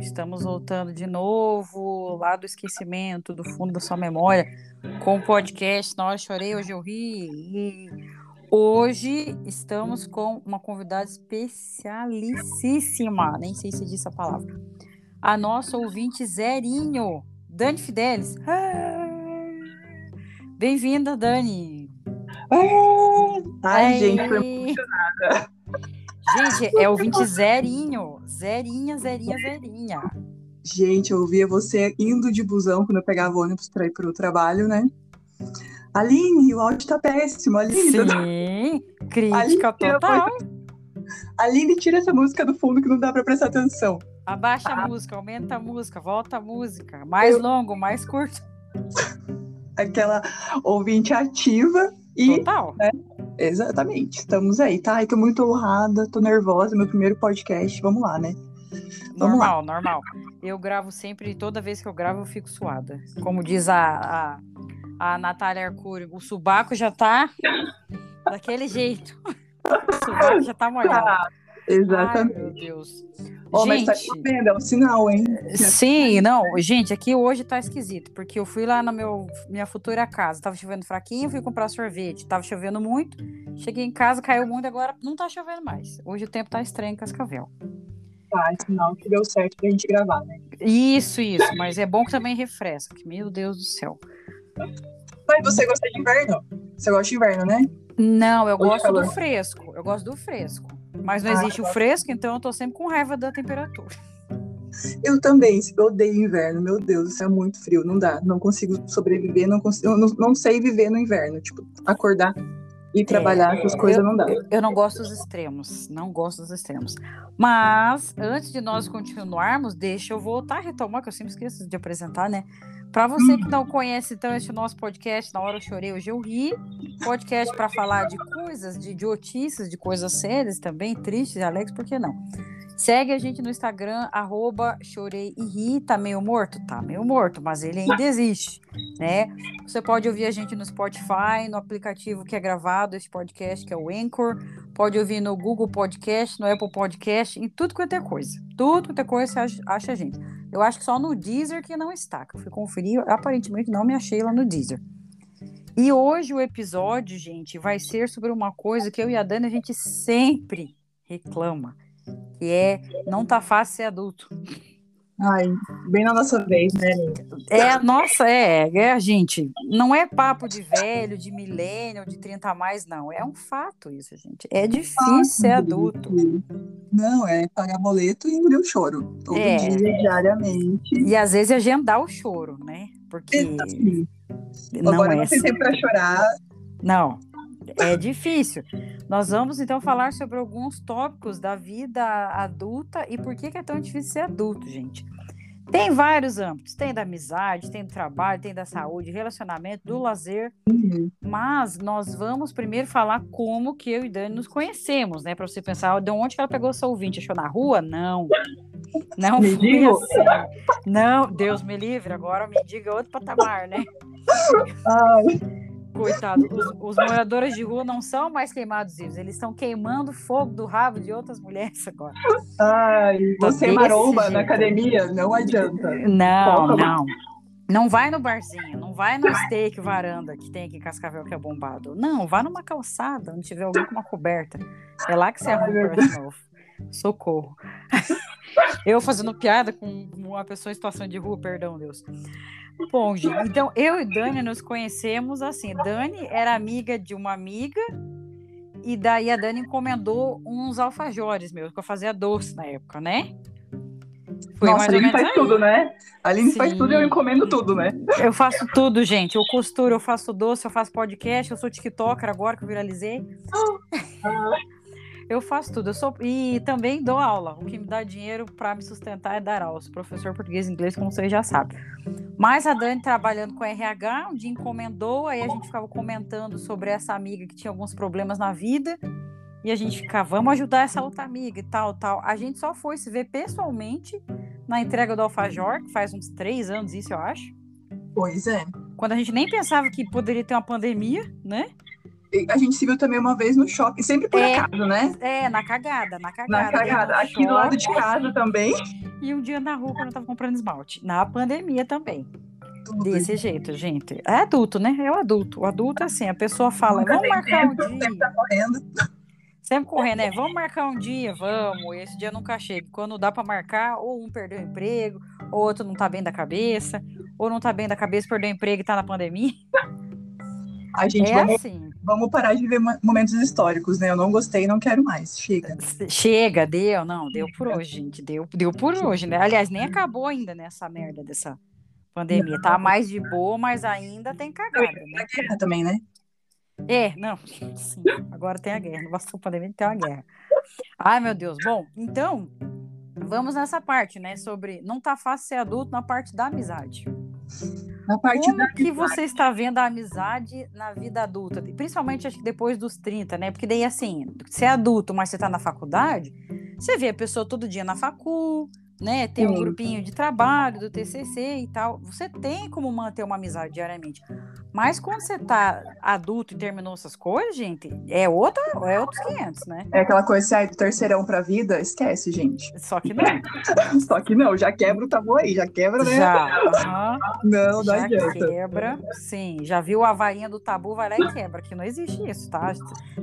Estamos voltando de novo lá do esquecimento, do fundo da sua memória, com o podcast Na Hora Chorei, Hoje Eu Ri. E hoje estamos com uma convidada especialíssima, nem sei se disse a palavra, a nossa ouvinte Zerinho, Dani Fidelis. Bem-vinda, Dani. Ai, gente, foi emocionada. Gente, é ouvinte zerinho. Zerinha, zerinha, zerinha. Gente, eu ouvia você indo de busão quando eu pegava ônibus para ir para o trabalho, né? Aline, o áudio tá péssimo. Aline, Sim, crítica Aline, total. Aline, tira essa música do fundo que não dá para prestar atenção. Abaixa ah. a música, aumenta a música, volta a música. Mais eu... longo, mais curto. Aquela ouvinte ativa e. Total. Né, Exatamente. Estamos aí, tá? Estou muito honrada, tô nervosa, meu primeiro podcast. Vamos lá, né? Vamos normal, lá. normal. Eu gravo sempre, toda vez que eu gravo, eu fico suada. Como diz a, a, a Natália Arcuri, o subaco já tá daquele jeito. O subaco já tá molhado. Exatamente. Ai, meu Deus. Oh, gente, mas tá chovendo, é um sinal, hein? Sim, não, gente, aqui hoje tá esquisito, porque eu fui lá na meu, minha futura casa, tava chovendo fraquinho, fui comprar sorvete, tava chovendo muito, cheguei em casa, caiu muito, agora não tá chovendo mais. Hoje o tempo tá estranho em Cascavel. Tá, é sinal que deu certo pra gente gravar, né? Isso, isso, mas é bom que também refresca, que meu Deus do céu. Mas você gosta de inverno? Você gosta de inverno, né? Não, eu gosto do fresco, eu gosto do fresco. Mas não ah, existe o fresco, então eu tô sempre com raiva da temperatura. Eu também, eu odeio inverno, meu Deus, isso é muito frio, não dá, não consigo sobreviver, não consigo, não, não sei viver no inverno, tipo, acordar e trabalhar, é, essas coisas eu, não dá. Eu não gosto dos extremos, não gosto dos extremos. Mas, antes de nós continuarmos, deixa eu voltar a retomar, que eu sempre esqueço de apresentar, né? Para você que não conhece então este nosso podcast, Na Hora Eu Chorei, Hoje Eu Ri, podcast para falar de coisas, de idiotices, de coisas sérias também, tristes e alegres, por que não? Segue a gente no Instagram, arroba chorei e ri. Tá meio morto? Tá meio morto, mas ele ainda existe, né? Você pode ouvir a gente no Spotify, no aplicativo que é gravado esse podcast, que é o Anchor. Pode ouvir no Google Podcast, no Apple Podcast, em tudo quanto é coisa. Tudo quanto é coisa você acha a gente. Eu acho que só no Deezer que não está, que eu fui conferir, aparentemente não me achei lá no Deezer. E hoje o episódio, gente, vai ser sobre uma coisa que eu e a Dani a gente sempre reclama que é não tá fácil ser adulto. Ai, bem na nossa vez, né? É, nossa, é, é, gente, não é papo de velho, de milênio, de 30 a mais, não. É um fato isso, gente. É difícil ser adulto. Não, é pagar boleto e engolir o choro. Todo é. dia, diariamente. E às vezes agendar o choro, né? Porque. Não Agora é não tem tempo pra chorar. Não, é difícil. Nós vamos então falar sobre alguns tópicos da vida adulta e por que, que é tão difícil ser adulto, gente. Tem vários âmbitos, tem da amizade, tem do trabalho, tem da saúde, relacionamento, do lazer, uhum. mas nós vamos primeiro falar como que eu e Dani nos conhecemos, né? Para você pensar, de onde que ela pegou seu ouvinte? Achou na rua? Não. Não me foi assim. Não, Deus me livre, agora me diga outro patamar, né? Ai. Coitado, os, os, moradores de rua não são mais queimados vivos, eles estão queimando fogo do rabo de outras mulheres agora. Ai, você é maromba na academia, não adianta. Não, não. Não vai no barzinho, não vai no steak varanda que tem aqui em Cascavel que é bombado. Não, vá numa calçada onde tiver alguém com uma coberta. É lá que você arruma o novo. Socorro. Eu fazendo piada com uma pessoa em situação de rua, perdão, Deus. Bom, gente, então eu e Dani nos conhecemos assim. Dani era amiga de uma amiga, e daí a Dani encomendou uns alfajores meus, que eu fazia doce na época, né? Foi Nossa, a Aline faz aí. tudo, né? A Aline Sim. faz tudo e eu encomendo tudo, né? Eu faço tudo, gente. Eu costuro, eu faço doce, eu faço podcast, eu sou TikToker agora que eu viralizei. Ah. Eu faço tudo. Eu sou e também dou aula. O que me dá dinheiro para me sustentar é dar aula. Sou professor português e inglês, como vocês já sabem. Mas a Dani trabalhando com RH, um dia encomendou, aí a gente ficava comentando sobre essa amiga que tinha alguns problemas na vida. E a gente ficava, vamos ajudar essa outra amiga e tal, tal. A gente só foi se ver pessoalmente na entrega do Alfajor, que faz uns três anos isso, eu acho. Pois é. Quando a gente nem pensava que poderia ter uma pandemia, né? A gente se viu também uma vez no shopping, sempre por É. acaso, né? É, na cagada, na cagada. Na cagada. Aqui do lado de casa também. E um dia na rua, quando eu tava comprando esmalte. Na pandemia também. Tudo. Desse jeito, gente. É adulto, né? É o adulto. O adulto é assim, a pessoa fala, Nunca vamos marcar um tempo, dia. sempre tá correndo. Sempre correndo, né? Vamos marcar um dia, vamos. Esse dia nunca chega. Quando dá pra marcar, ou um perdeu o emprego, ou outro não tá bem da cabeça, ou não tá bem da cabeça, perdeu o emprego e tá na pandemia. A gente, É vamos, assim. Vamos parar de mo- momentos históricos, né? Eu não gostei, não quero mais. Chega. Chega, deu, não, deu por hoje, gente. Deu, deu por hoje, né? Aliás, nem acabou ainda nessa merda dessa pandemia. Tá mais de boa, mas ainda tem cagada, né? A guerra também, né? É, não, sim, agora tem a guerra, não bastou a pandemia, tem uma guerra. Ai, meu Deus. Bom, então, vamos nessa parte, né, sobre não tá fácil ser adulto na parte da amizade. Na parte Como da que você está vendo a amizade na vida adulta? Principalmente, acho que depois dos 30, né, porque daí, assim, você é adulto, mas você tá na faculdade, você vê a pessoa todo dia na facul, né, tem um grupinho de trabalho do TCC e tal, você tem como manter uma amizade diariamente. Mas quando você tá adulto e terminou essas coisas, gente, é outra, é outros 500, né? É aquela coisa assim, ai, do terceirão pra vida, esquece, gente. Só que não. Só que não, já quebra o tabu aí, já quebra, né? Já, Não, não já adianta. quebra. Sim, já viu a varinha do tabu, vai lá e quebra, que não existe isso, tá?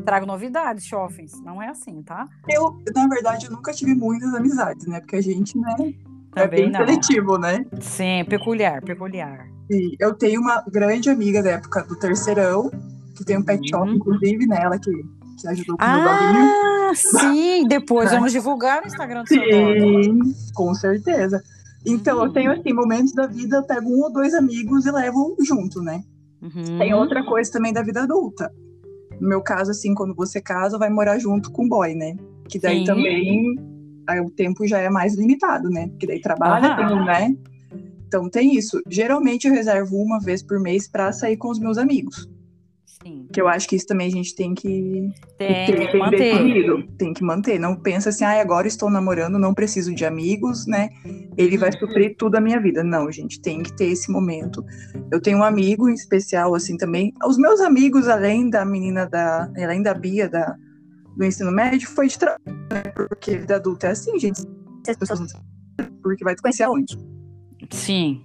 Trago novidades, chofens. Não é assim, tá? Eu, na verdade, eu nunca tive muitas amizades, né? Porque a gente, né, é Também bem não. seletivo, né? Sim, peculiar, peculiar. E eu tenho uma grande amiga da época do terceirão, que tem um pet shop, Uhum. inclusive, né? Ela que, que ajudou com o meu doguinho. Ah, sim, depois vamos divulgar o Instagram do. Sim, com certeza. Então, eu Uhum. tenho, assim, momentos da vida, eu pego um ou dois amigos e levo junto, né? Uhum. Tem outra coisa também da vida adulta. No meu caso, assim, quando você casa, vai morar junto com o boy, né? Que daí Sim. também aí o tempo já é mais limitado, né? Porque daí trabalha, Aham. tem, né? Então tem isso. Geralmente eu reservo uma vez por mês pra sair com os meus amigos. Sim, Que eu acho que isso também a gente tem que tem, ter tem que manter. definido. Tem que manter. Não pensa assim, ah, agora estou namorando, não preciso de amigos, né? Ele vai suprir tudo a minha vida. Não, gente, tem que ter esse momento. Eu tenho um amigo em especial, assim, também. Os meus amigos, além da menina da. Além da Bia da, do ensino médio, foi de trabalho, né? Porque vida adulta é assim, gente. Se as pessoas não sabem, porque vai te conhecer aonde? Sim.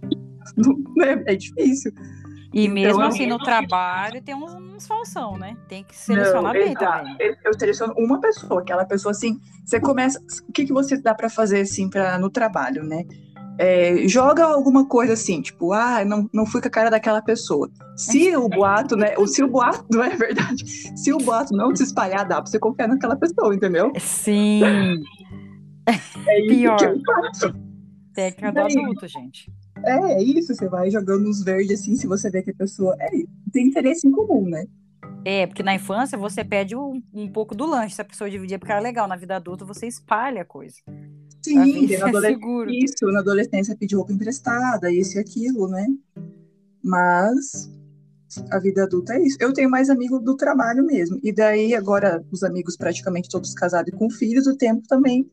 Não é, é difícil. E Então, mesmo eu- assim, no trabalho tem uns, uns falsão, né? Tem que selecionar Não, bem também. Eu, seleciono uma pessoa, aquela pessoa assim, você começa, o que, que você dá pra fazer assim para no trabalho, né? É, joga alguma coisa assim, tipo, ah, não, não fui com a cara daquela pessoa. Se o boato, né? Ou se o boato não é verdade, se o boato não se espalhar, dá pra você confiar naquela pessoa, entendeu? Sim, É Pior. que eu faço. técnica do Daí- adulto, gente. É, é isso, você vai jogando uns verdes assim, se você vê que a pessoa é, tem interesse em comum, né? É, porque na infância você pede um, um pouco do lanche, se a pessoa dividir, porque era legal. Na vida adulta você espalha a coisa. Sim, na é adolescência. seguro. Isso, na adolescência pedir roupa emprestada, isso e aquilo, né? Mas a vida adulta é isso. Eu tenho mais amigos do trabalho mesmo. E daí, agora, os amigos praticamente todos casados e com filhos, o tempo também.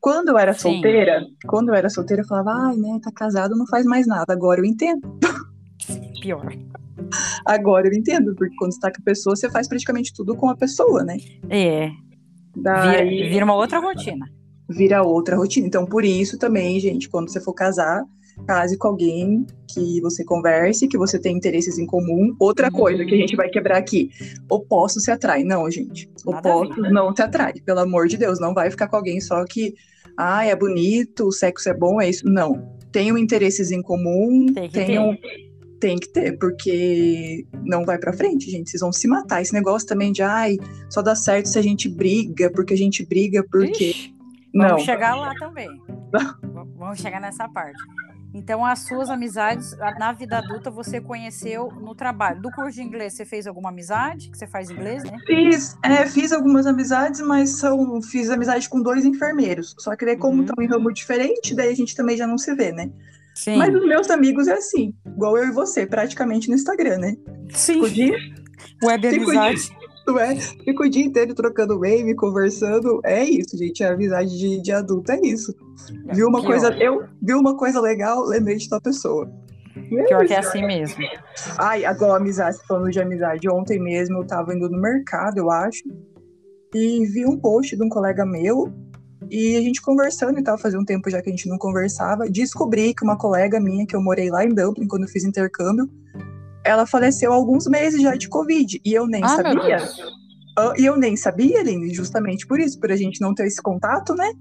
Quando eu era Sim. solteira, quando eu era solteira, eu falava, ai, né, tá casado, não faz mais nada. Agora eu entendo. Pior. Agora eu entendo, porque quando você tá com a pessoa, você faz praticamente tudo com a pessoa, né? É, vira, Daí vira uma outra rotina. vira outra rotina. Então, por isso também, gente, quando você for casar, case com alguém que você converse, que você tem interesses em comum. Outra Uhum. coisa que a gente vai quebrar aqui: opostos se atraem. Não, gente. Opostos não se atraem. Pelo amor de Deus, não vai ficar com alguém só que, ah, é bonito, o sexo é bom, é isso. Não. Tenham interesses em comum, tenham. Tem que ter, porque não vai pra frente, gente. Vocês vão se matar. Esse negócio também de, ai, só dá certo se a gente briga, porque a gente briga, porque. Ixi, não. Vamos chegar lá também. Vamos chegar nessa parte. Então, as suas amizades na vida adulta você conheceu no trabalho. Do curso de inglês, você fez alguma amizade? Que você faz inglês, né? Fiz, é, fiz algumas amizades, mas são, fiz amizade com dois enfermeiros. Só que daí, como Uhum. estão em ramo diferente, daí a gente também já não se vê, né? Sim. Mas os meus amigos é assim, igual eu e você, praticamente no Instagram, né? Sim. Fico o dia, Web Fico amizade. não é? Fico o dia inteiro trocando meme, conversando. É isso, gente. A amizade de, de adulto é isso. Viu uma coisa, eu vi uma coisa legal, lembrei de tua pessoa. Pior que é assim mesmo. Ai, agora amizade, falando de amizade, ontem mesmo eu tava indo no mercado, eu acho, e vi um post de um colega meu, e a gente conversando e tal, fazia um tempo já que a gente não conversava, descobri que uma colega minha, que eu morei lá em Dublin, quando eu fiz intercâmbio, ela faleceu há alguns meses já de Covid, e eu nem Ah, sabia. E eu nem sabia, Aline, justamente por isso, por a gente não ter esse contato, né?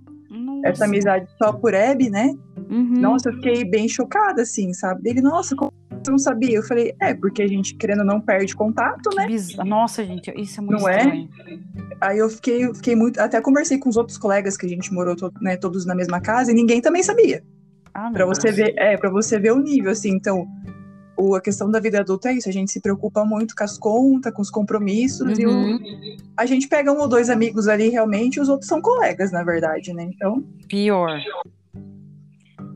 Essa amizade só por Hebe, né? Uhum. Nossa, eu fiquei bem chocada, assim, sabe? Ele, nossa, como você não sabia? Eu falei, é, porque a gente, querendo não, perde contato, né? Nossa, gente, isso é muito Não é? estranho. Aí eu fiquei, eu fiquei muito. Até conversei com os outros colegas que a gente morou né, todos na mesma casa e ninguém também sabia. Ah, Pra você ver, é, para você ver o nível, assim. Então, o, a questão da vida adulta é isso. A gente se preocupa muito com as contas, com os compromissos, e o- Uhum. a gente pega um ou dois amigos ali realmente, e os outros são colegas, na verdade, né? Então, Pior.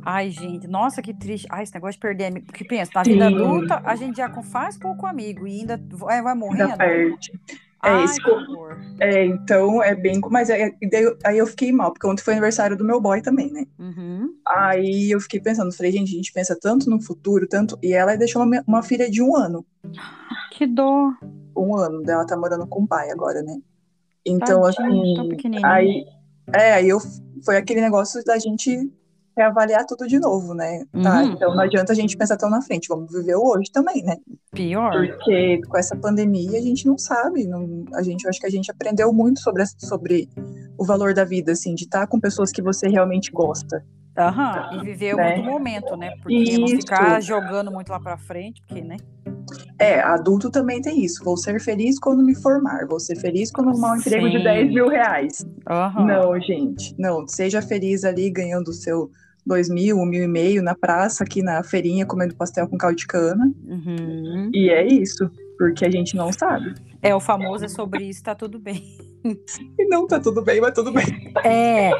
Ai, gente, nossa, que triste. Ai, esse negócio de perder amigo. Porque pensa, na Sim. vida adulta, a gente já faz pouco amigo e ainda vai, vai morrendo. ainda perde. É, Ai, horror. É, então é bem. Mas aí, aí eu fiquei mal, porque ontem foi aniversário do meu boy também, né? Uhum. Aí eu fiquei pensando, falei, gente, a gente pensa tanto no futuro, tanto. E ela deixou uma, uma filha de um ano. Que dor. Um ano, ela tá morando com o pai agora, né? Então, Tadinho, assim. Aí, é, aí eu, foi aquele negócio da gente reavaliar tudo de novo, né? Tá, Uhum. então não adianta a gente pensar tão na frente, vamos viver o hoje também, né? Pior. Porque com essa pandemia a gente não sabe, não, a gente, eu acho que a gente aprendeu muito sobre, sobre o valor da vida, assim, de estar com pessoas que você realmente gosta. Aham. E viver Né? muito momento, né? Porque não Isso. ficar jogando muito lá pra frente, porque, né? É, adulto também tem isso. Vou ser feliz quando me formar, vou ser feliz quando arrumar um emprego de Sim. 10 mil reais. Aham. Não, gente, não. Seja feliz ali ganhando o seu dois mil, um mil e meio na praça, aqui na feirinha, comendo pastel com caldo de cana. Uhum. E é isso, porque a gente não sabe. É, o famoso é sobre isso, tá tudo bem. E não tá tudo bem, mas tudo bem. É,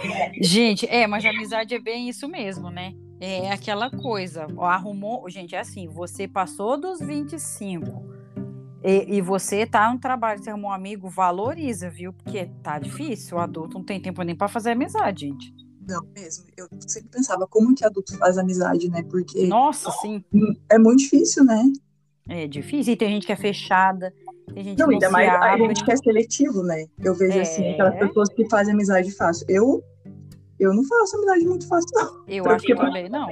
gente, é, mas a amizade é bem isso mesmo, né? É aquela coisa, arrumou, gente, é assim, você passou dos 25 e, e você tá no trabalho, você arrumou um amigo, valoriza, viu? Porque tá difícil, o adulto não tem tempo nem pra fazer amizade, gente. Não, mesmo. Eu sempre pensava como que adulto faz amizade, né? Porque Nossa, sim, é muito difícil, né? é difícil. E tem gente que é fechada, tem gente Não, que não ainda mais a abre. gente que é seletivo, né? Eu vejo É. assim, aquelas pessoas que fazem amizade fácil. Eu, eu não faço amizade muito fácil, não. Eu Porque- acho que também não.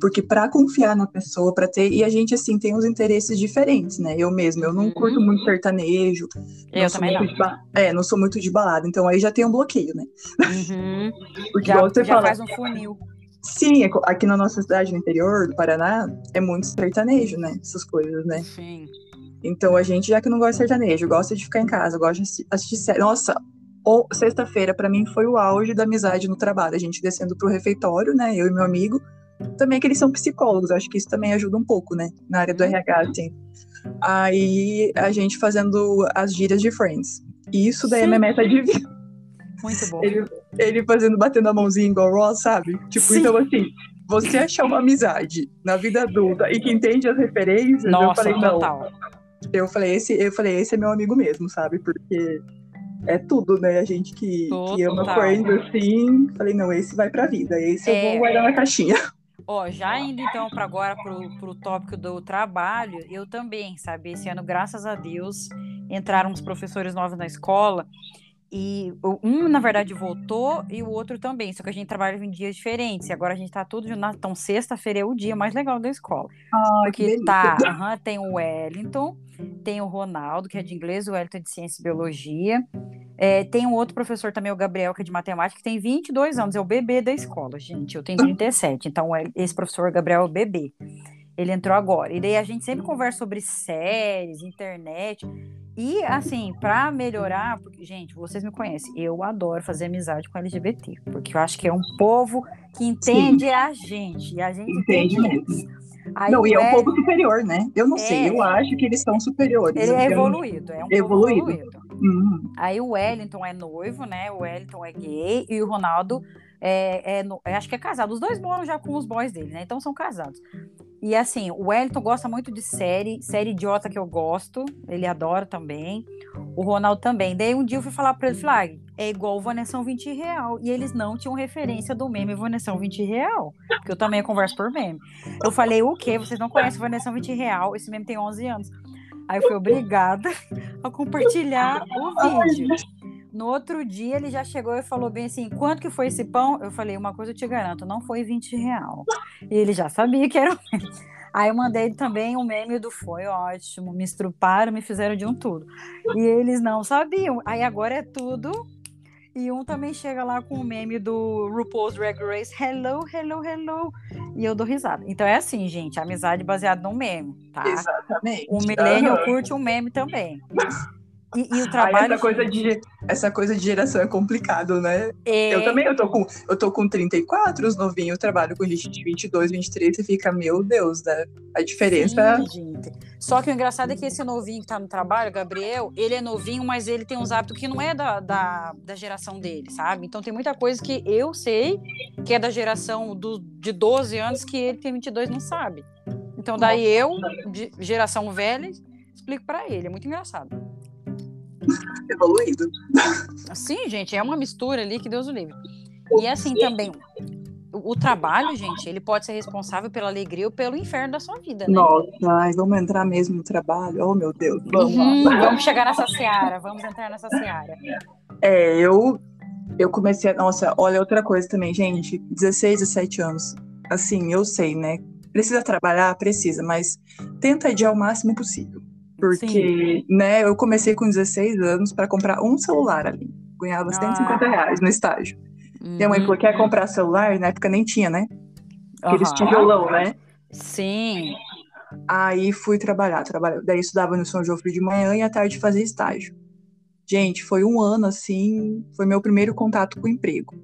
Porque pra confiar na pessoa, pra ter. E a gente, assim, tem uns interesses diferentes, né? Eu mesmo, eu não Uhum. curto muito sertanejo. Eu sou também não. ba- É, não sou muito de balada. Então aí já tem um bloqueio, né? Uhum. Porque Já, você já fala. faz um funil. Sim, é aqui na nossa cidade, no interior do Paraná, é muito sertanejo, né? Essas coisas, né? Sim. Então a gente, já que não gosta de sertanejo, gosta de ficar em casa, gosta de assi- assistir série. Nossa, sexta-feira pra mim foi o auge da amizade no trabalho. A gente descendo pro refeitório, né? Eu e meu amigo. Também que eles são psicólogos, acho que isso também ajuda um pouco, né? Na área do Uhum. RH, assim. Aí a gente fazendo as gírias de Friends. E isso daí é Sim. minha meta de vida. Muito bom. Ele, ele fazendo, batendo a mãozinha igual Ross, sabe? Tipo, Sim. então assim, você achar uma amizade na vida adulta e que entende as referências, eu Nossa, falei, não. total. Eu falei, esse, eu falei, esse é meu amigo mesmo, sabe? Porque é tudo, né? A gente que, que ama. Friends, assim. Falei, não, esse vai pra vida. Esse eu É. vou guardar na caixinha. Ó, já indo então para agora pro, pro tópico do trabalho, eu também, sabe? Esse ano, graças a Deus, entraram uns professores novos na escola e um, na verdade, voltou e o outro também, só que a gente trabalha em dias diferentes e agora a gente tá tudo junto. Então, sexta-feira é o dia mais legal da escola. Ai, Porque tá, aham, tem o Wellington, tem o Ronaldo, que é de inglês, o Wellington é de ciência e biologia. É, tem um outro professor também, o Gabriel, que é de matemática, que tem 22 anos, é o bebê da escola, gente. Eu tenho 37, então é- esse professor Gabriel é o bebê. Ele entrou agora. E daí a gente sempre conversa sobre séries, internet. E, assim, para melhorar, porque, gente, vocês me conhecem, eu adoro fazer amizade com LGBT, porque eu acho que é um povo que entende a gente, e a gente entende, Entende eles. Aí não, e é um Wellington- pouco superior, né? Eu não sei, É. eu acho que eles são superiores. Ele é evoluído, é um Evoluído. povo evoluído. Hum, Aí o Wellington é noivo, né? O Wellington é gay e o Ronaldo é, é é- acho que é casado. Os dois moram já com os boys dele, né? Então são casados. E assim, o Wellington gosta muito de série, série idiota que eu gosto. Ele adora também. O Ronaldo também. Daí um dia eu fui falar pra ele, falei, ah, é igual Vanessão 20 real. E eles não tinham referência do meme Vanessão 20 real. Porque eu também converso por meme. Eu falei, o quê? Vocês não conhecem Vanessão 20 real? Esse meme tem 11 anos. Aí eu fui obrigada a compartilhar o vídeo. No outro dia ele já chegou e falou bem assim: quanto que foi esse pão? Eu falei, uma coisa eu te garanto, não foi 20 real. E ele já sabia que era. Aí eu mandei também um meme do foi ótimo, me estruparam, me fizeram de um tudo. E eles não sabiam. Aí agora é tudo. E um também chega lá com o meme do RuPaul's Drag Race, hello, hello, hello. E eu dou risada. Então é assim, gente, amizade baseada num meme, tá? Exatamente. O milênio curte um meme também. E, e o trabalho. essa, coisa de, essa coisa de geração é complicado, né? É... Eu também, eu tô, com, eu tô com 34, os novinhos, eu trabalho com gente de 22, 23, e fica, meu Deus, né? A diferença. Sim. Só que o engraçado é que esse novinho que tá no trabalho, Gabriel, ele é novinho, mas ele tem uns hábitos que não é da, da, da geração dele, sabe? Então tem muita coisa que eu sei que é da geração do, de 12 anos que ele tem 22 não sabe. Então daí eu, de geração velha, explico para ele. É muito engraçado evoluído. Sim, gente, é uma mistura ali que Deus o livre. E assim também, o trabalho, gente, ele pode ser responsável pela alegria ou pelo inferno da sua vida, né? Nossa, ai, vamos entrar mesmo no trabalho. Oh, meu Deus. Vamos, uhum, vamos chegar nessa seara, vamos entrar nessa seara. É, eu eu comecei a, nossa, olha outra coisa também, gente, 16, 17 anos. Assim, eu sei, né? Precisa trabalhar, precisa, mas tenta adiar o máximo possível. Porque, Sim. né, eu comecei com 16 anos para comprar um celular ali. Ganhava ah. 150 reais no estágio. Uhum. Minha mãe falou: quer comprar celular? Na época nem tinha, né? Aqueles uhum. tijolão, né? Sim. Aí fui trabalhar, trabalhar. Daí estudava no São João de manhã e à tarde fazia estágio. Gente, foi um ano assim, foi meu primeiro contato com o emprego.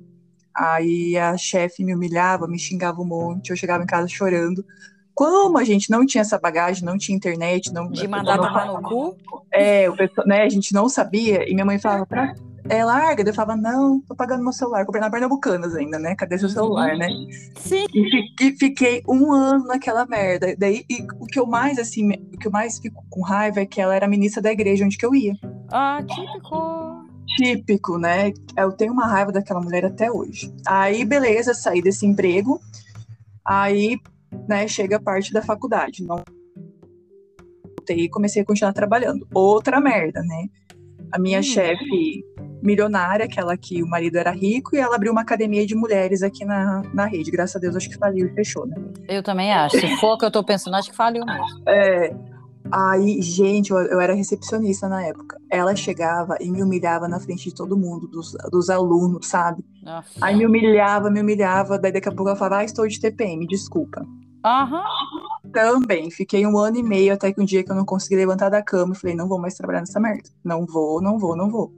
Aí a chefe me humilhava, me xingava um monte, eu chegava em casa chorando, como a gente não tinha essa bagagem, não tinha internet, não de mandar tomar no cu, é, o pessoal, né, a gente não sabia e minha mãe falava pra, é larga, eu falava não, tô pagando meu celular, comprei na Pernambucanas ainda, né? Cadê seu celular, né? Sim. E, fiquei um ano naquela merda. Daí e o que eu mais assim, o que eu mais fico com raiva é que ela era ministra da igreja onde que eu ia. Ah, típico típico, né? Eu tenho uma raiva daquela mulher até hoje. Aí, beleza, saí desse emprego. Aí né, chega a parte da faculdade. Não e comecei a continuar trabalhando. Outra merda, né? A minha hum. chefe milionária, aquela que o marido era rico, e ela abriu uma academia de mulheres aqui na, na rede. Graças a Deus, acho que faliu e fechou, né? Eu também acho. Se for o que eu tô pensando, acho que faliu mesmo. É. Aí, gente, eu, eu, era recepcionista na época. Ela chegava e me humilhava na frente de todo mundo, dos, dos alunos, sabe? Nossa. Aí me humilhava, me humilhava. Daí daqui a pouco ela falava, ah, estou de TPM, desculpa. Aham. Também, fiquei um ano e meio até que um dia que eu não consegui levantar da cama, falei, não vou mais trabalhar nessa merda. Não vou, não vou, não vou.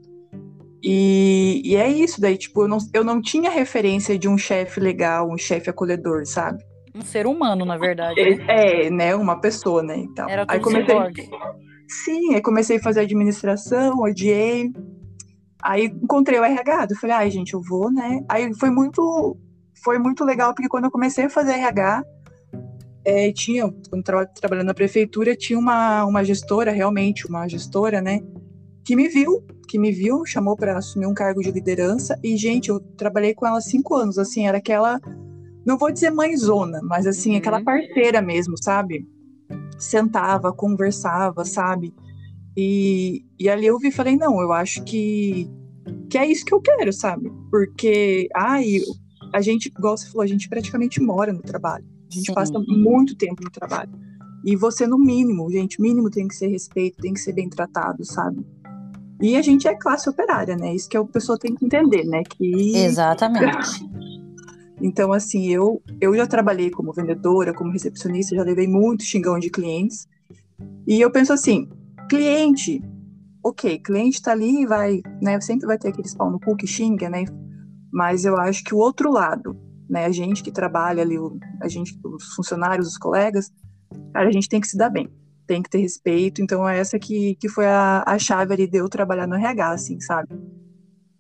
E, e é isso, daí, tipo, eu não, eu não tinha referência de um chefe legal, um chefe acolhedor, sabe? Um ser humano, na verdade. Né? É, né? Uma pessoa, né? Então, Era tudo aí comecei. Sim, aí comecei a fazer administração, odiei. Aí encontrei o RH, eu falei, ai, gente, eu vou, né? Aí foi muito, foi muito legal, porque quando eu comecei a fazer RH, é, tinha, quando tra trabalhando na prefeitura, tinha uma, uma gestora, realmente, uma gestora, né, que me viu, que me viu, chamou para assumir um cargo de liderança, e, gente, eu trabalhei com ela cinco anos, assim, era aquela, não vou dizer mãezona, mas, assim, uhum. aquela parceira mesmo, sabe? Sentava, conversava, sabe? E, e ali eu vi e falei, não, eu acho que, que é isso que eu quero, sabe? Porque, ai, a gente, igual você falou, a gente praticamente mora no trabalho. A gente Sim. passa muito tempo no trabalho. E você, no mínimo, gente, mínimo tem que ser respeito, tem que ser bem tratado, sabe? E a gente é classe operária, né? Isso que a pessoa tem que entender, né? Que... Exatamente. então, assim, eu, eu já trabalhei como vendedora, como recepcionista, já levei muito xingão de clientes. E eu penso assim, cliente, ok, cliente tá ali e vai, né? Sempre vai ter aqueles pau no cu que xinga, né? Mas eu acho que o outro lado, né? A gente que trabalha ali, a gente, os funcionários, os colegas, cara, a gente tem que se dar bem, tem que ter respeito. Então, é essa que, que foi a, a chave ali de eu trabalhar no RH, assim, sabe?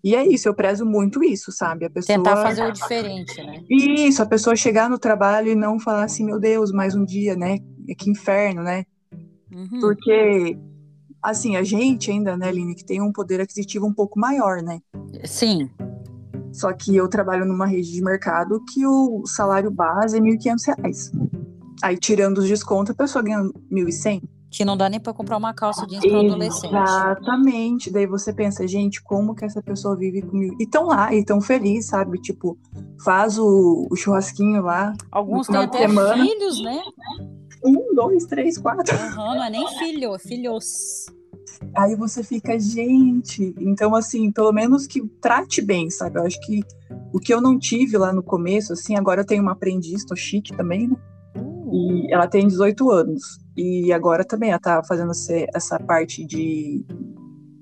E é isso, eu prezo muito isso, sabe? A pessoa... Tentar fazer o diferente, né? Isso, a pessoa chegar no trabalho e não falar assim, meu Deus, mais um dia, né? Que inferno, né? Uhum. Porque assim, a gente ainda, né, Aline, que tem um poder aquisitivo um pouco maior, né? Sim. Só que eu trabalho numa rede de mercado que o salário base é R$ 1.500. Aí, tirando os descontos, a pessoa ganha R$ 1.100. Que não dá nem para comprar uma calça jeans para adolescente. Exatamente. Daí você pensa, gente, como que essa pessoa vive comigo? E tão lá, e tão feliz, sabe? Tipo, faz o, o churrasquinho lá. Alguns têm até semana. filhos, né? Um, dois, três, quatro. Uhum, não é nem filho, é filhos. Aí você fica, gente. Então, assim, pelo menos que trate bem, sabe? Eu acho que o que eu não tive lá no começo, assim, agora eu tenho uma aprendiz, tô chique também, né? E ela tem 18 anos. E agora também ela tá fazendo essa parte de,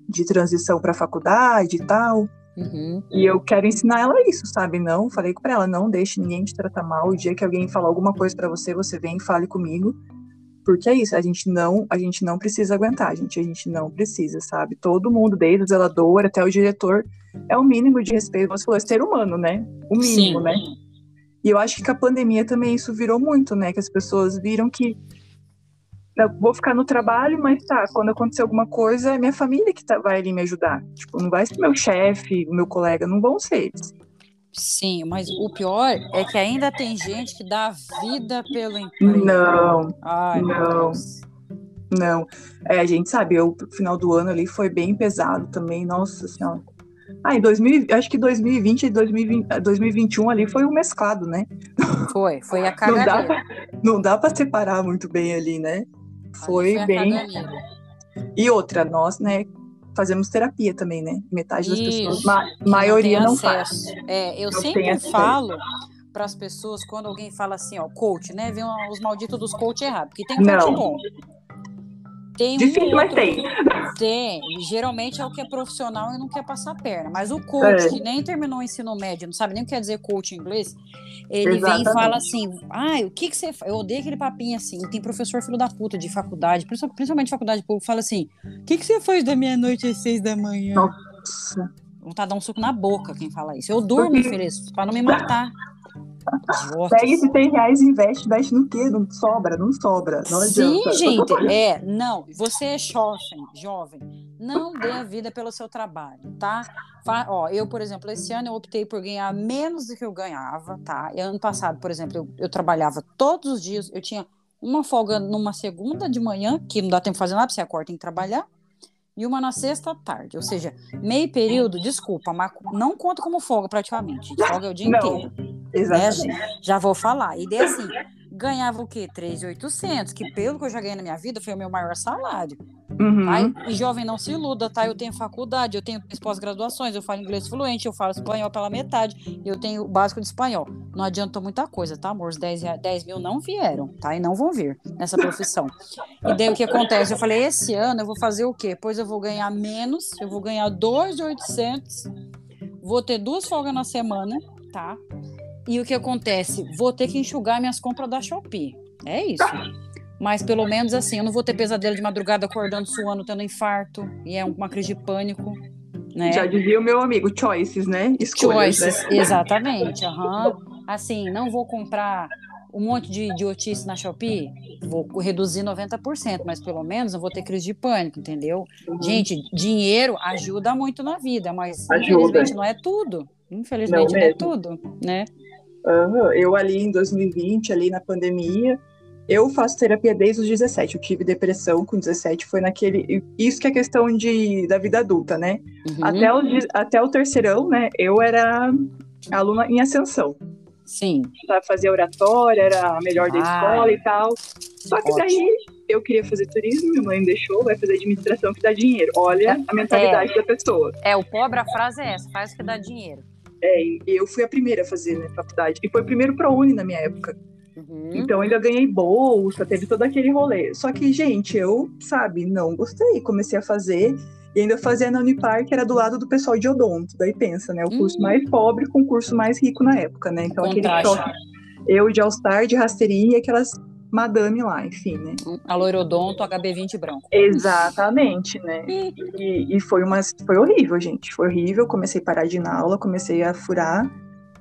de transição para faculdade e tal. Uhum. E eu quero ensinar ela isso, sabe? Não, falei para ela, não deixe ninguém te tratar mal. O dia que alguém falar alguma coisa para você, você vem e fale comigo. Porque é isso, a gente não, a gente não precisa aguentar, gente, a gente não precisa, sabe? Todo mundo, desde o zelador até o diretor, é o mínimo de respeito. Você falou, é ser humano, né? O mínimo, Sim. né? E eu acho que com a pandemia também isso virou muito, né? Que as pessoas viram que eu vou ficar no trabalho, mas tá, quando acontecer alguma coisa, é minha família que tá, vai ali me ajudar. Tipo, não vai ser meu chefe, meu colega, não vão ser eles. Sim, mas o pior é que ainda tem gente que dá vida pelo emprego. Não, Ai, não, não. É, a gente sabe, o final do ano ali foi bem pesado também, nossa senhora. Ah, em 2000, acho que 2020 e 2020, 2021 ali foi o mesclado, né? Foi, foi a cagadeira. Não dá para separar muito bem ali, né? Foi, foi bem. E outra, nós, né, fazemos terapia também, né? Metade das Isso, pessoas, ma maioria não, não faz. É, eu não sempre falo para as pessoas quando alguém fala assim, ó, coach, né? Vem os malditos dos coach errado, porque tem um coach não. bom. Tem Difícil, um mas tem. Tem. Geralmente é o que é profissional e não quer passar perna. Mas o coach, é. que nem terminou o ensino médio, não sabe nem o que quer dizer coach em inglês, ele Exatamente. vem e fala assim: ai, o que, que você. Eu odeio aquele papinho assim. Tem professor filho da puta de faculdade, principalmente faculdade pública, fala assim: o que, que você faz da meia-noite às seis da manhã? Nossa. Vontade de dar um suco na boca quem fala isso. Eu durmo, infeliz, para não me matar. Pega esses 100 reais e investe, investe no quê? Não sobra, não sobra. Não Sim, gente, é, não. Você é jovem, jovem, não dê a vida pelo seu trabalho, tá? Ó, eu, por exemplo, esse ano eu optei por ganhar menos do que eu ganhava, tá? E ano passado, por exemplo, eu, eu trabalhava todos os dias, eu tinha uma folga numa segunda de manhã, que não dá tempo de fazer nada, você acorda, tem que trabalhar, e uma na sexta tarde. Ou seja, meio período, desculpa, mas não conta como folga praticamente. Folga é o dia não. inteiro. Exatamente. Né? Já vou falar. E daí assim, ganhava o quê? 3.800, que pelo que eu já ganhei na minha vida foi o meu maior salário. Uhum. Tá? E jovem não se iluda, tá? Eu tenho faculdade, eu tenho pós-graduações, eu falo inglês fluente, eu falo espanhol pela metade, eu tenho o básico de espanhol. Não adianta muita coisa, tá, amor? Os 10, 10 mil não vieram, tá? E não vão vir nessa profissão. E daí o que acontece? Eu falei, esse ano eu vou fazer o quê? Pois eu vou ganhar menos, eu vou ganhar 2.800, vou ter duas folgas na semana, tá? E o que acontece? Vou ter que enxugar minhas compras da Shopee. É isso. Mas pelo menos assim, eu não vou ter pesadelo de madrugada acordando, suando, tendo infarto. E é uma crise de pânico. Né? Já dizia o meu amigo, choices, né? Escolhas, choices, né? exatamente. Uhum. Assim, não vou comprar um monte de idiotice na Shopee, vou reduzir 90%, mas pelo menos não vou ter crise de pânico, entendeu? Uhum. Gente, dinheiro ajuda muito na vida, mas ajuda. infelizmente não é tudo. Infelizmente não, não é tudo, né? Uhum. Eu ali em 2020, ali na pandemia, eu faço terapia desde os 17. Eu tive depressão com 17, foi naquele. Isso que é questão de, da vida adulta, né? Uhum. Até, o, até o terceirão, né? Eu era aluna em ascensão. Sim. Fazia oratória, era a melhor da escola e tal. Só que daí eu queria fazer turismo, minha mãe me deixou, vai fazer administração que dá dinheiro. Olha a mentalidade é, da pessoa. É, o pobre, a frase é essa, faz o que dá dinheiro. É, eu fui a primeira a fazer né, faculdade. E foi primeiro para Uni na minha época. Uhum. Então ainda ganhei bolsa, teve todo aquele rolê. Só que, gente, eu, sabe, não gostei. Comecei a fazer e ainda fazia na Unipar, que era do lado do pessoal de odonto. Daí pensa, né? O curso uhum. mais pobre com o curso mais rico na época, né? Então aquele choque. Eu de All-Star, de rasteirinha, aquelas madame lá, enfim, né? A loirodonto HB20 branco. Exatamente, né? e, e foi uma foi horrível, gente. Foi horrível. Comecei a parar de ir na aula, comecei a furar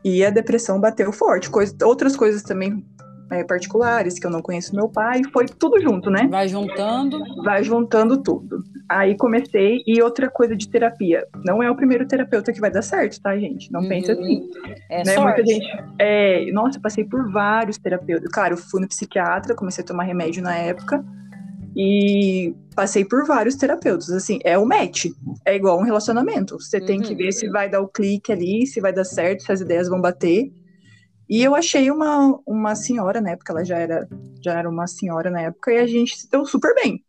e a depressão bateu forte. Coisa, outras coisas também é, particulares, que eu não conheço meu pai, foi tudo junto, né? Vai juntando. Vai juntando tudo. Aí comecei, e outra coisa de terapia, não é o primeiro terapeuta que vai dar certo, tá, gente? Não uhum. pense assim. É né? Muita gente. É, nossa, passei por vários terapeutas. Claro, eu fui no psiquiatra, comecei a tomar remédio na época. E passei por vários terapeutas. Assim, é o match. É igual um relacionamento. Você uhum. tem que uhum. ver se vai dar o clique ali, se vai dar certo, se as ideias vão bater. E eu achei uma, uma senhora na época, ela já era, já era uma senhora na época, e a gente se deu super bem.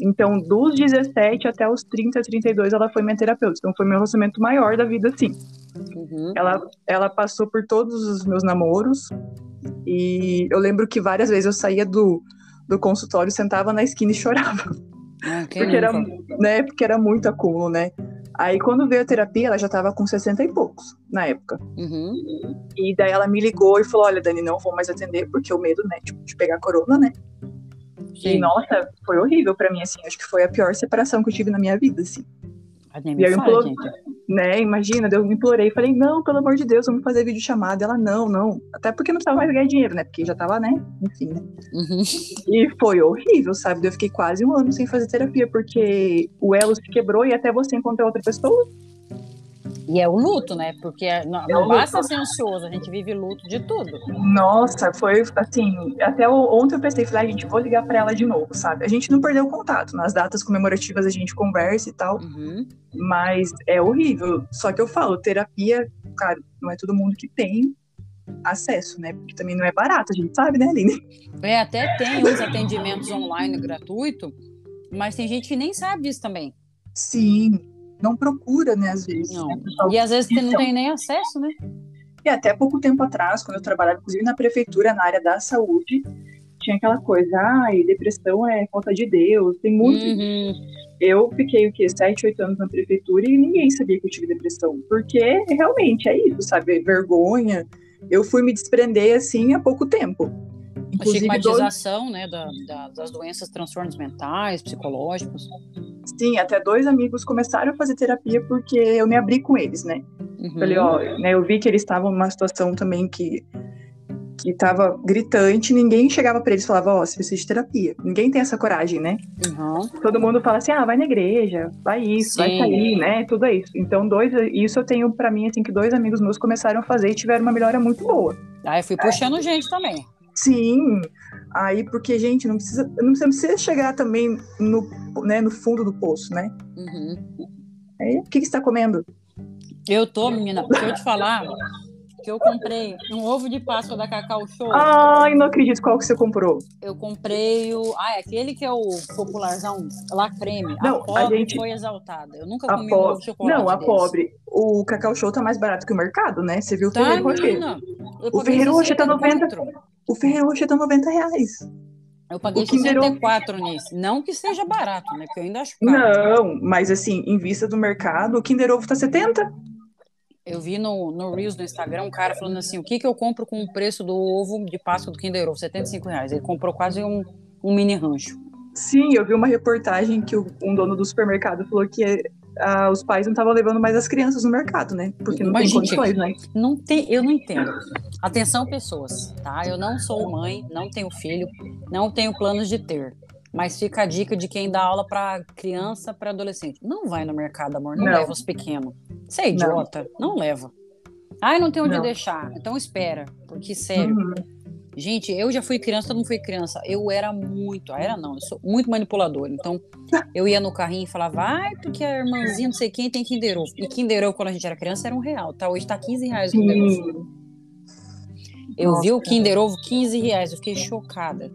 Então, dos 17 até os 30, 32, ela foi minha terapeuta. Então, foi meu relacionamento maior da vida, assim. Uhum. Ela, ela passou por todos os meus namoros. E eu lembro que várias vezes eu saía do, do consultório, sentava na esquina e chorava. Ah, porque, era, né, porque era muito acúmulo, né? Aí quando veio a terapia, ela já tava com 60 e poucos na época. Uhum. E daí ela me ligou e falou: Olha, Dani, não vou mais atender, porque o medo, né, tipo, de pegar corona, né? Sim. E nossa, foi horrível para mim, assim. Acho que foi a pior separação que eu tive na minha vida, assim. E aí eu imploro, né, imagina, eu implorei, falei, não, pelo amor de Deus, vamos fazer vídeo chamada. Ela, não, não. Até porque não precisava mais ganhar dinheiro, né? Porque já tava, né? Enfim, né? Uhum. E foi horrível, sabe? Eu fiquei quase um ano sem fazer terapia, porque o elo se quebrou e até você encontrar outra pessoa. E é o luto, né? Porque não, não basta ser ansioso, a gente vive luto de tudo. Nossa, foi assim, até ontem eu pensei, falei, a gente, vou ligar para ela de novo, sabe? A gente não perdeu o contato, nas datas comemorativas a gente conversa e tal, uhum. mas é horrível. Só que eu falo, terapia, cara, não é todo mundo que tem acesso, né? Porque também não é barato, a gente sabe, né, Aline? É, até tem uns atendimentos online gratuito, mas tem gente que nem sabe disso também. Sim, não procura, né, às vezes. Não. Né, e às vezes não tem nem acesso, né? E até pouco tempo atrás, quando eu trabalhava, inclusive, na prefeitura, na área da saúde, tinha aquela coisa, ai, depressão é falta de Deus, tem muito. Uhum. Eu fiquei, o quê, sete, oito anos na prefeitura e ninguém sabia que eu tive depressão. Porque realmente é isso, sabe? Vergonha. Eu fui me desprender, assim, há pouco tempo. Inclusive, a estigmatização, dois... né, da, da, das doenças, transtornos mentais, psicológicos. Sim, até dois amigos começaram a fazer terapia porque eu me abri com eles, né? Uhum. Falei, ó, né, eu vi que eles estavam numa situação também que que tava gritante, ninguém chegava para eles e falava, ó, oh, você precisa de terapia. Ninguém tem essa coragem, né? Uhum. Todo mundo fala assim, ah, vai na igreja, vai isso, Sim. vai sair, né? Tudo é isso. Então, dois, isso eu tenho para mim, assim, que dois amigos meus começaram a fazer e tiveram uma melhora muito boa. Ah, eu fui puxando é. gente também. Sim, aí porque, gente, não precisa, não precisa chegar também no, né, no fundo do poço, né? Uhum. Aí, o que, que você está comendo? Eu tô, menina, deixa eu te falar que eu comprei um ovo de Páscoa da Cacau Show. Ai, não acredito qual que você comprou. Eu comprei o. Ah, é aquele que é o popularzão, lá creme. Não, a pobre a gente... foi exaltada. Eu nunca comi po... um ovo de chocolate. Não, a desse. pobre. O Cacau Show tá mais barato que o mercado, né? Você viu o tá, Ferreiro Rocher. O Ferreiro Rocher tá 90. O Ferreiro Rocher tá 90 reais. Eu paguei o 64 Kinder... nisso. Não que seja barato, né? Porque eu ainda acho caro. Não, mas assim, em vista do mercado, o Kinder Ovo tá 70. Eu vi no, no Reels do Instagram um cara falando assim: o que, que eu compro com o preço do ovo de Páscoa do Kinder Ovo? 75 reais. Ele comprou quase um, um mini rancho. Sim, eu vi uma reportagem que um dono do supermercado falou que ah, os pais não estavam levando mais as crianças no mercado, né? Porque não Mas, tem gente, condições, né? Não tem, eu não entendo. Atenção, pessoas, tá? Eu não sou mãe, não tenho filho, não tenho planos de ter. Mas fica a dica de quem dá aula para criança, para adolescente. Não vai no mercado, amor. Não, não. leva os pequenos. Você é idiota. Não, não leva. Ai, não tem onde não. deixar. Então espera. Porque, sério. Uhum. Gente, eu já fui criança, todo mundo foi criança. Eu era muito, era não, eu sou muito manipulador. Então, eu ia no carrinho e falava, vai, porque a irmãzinha, não sei quem, tem Kinder Ovo. E Kinder Ovo, quando a gente era criança, era um real, tá? Hoje tá 15 reais o Kinder Ovo. Eu Nossa. vi o Kinder Ovo 15 reais, eu fiquei chocada.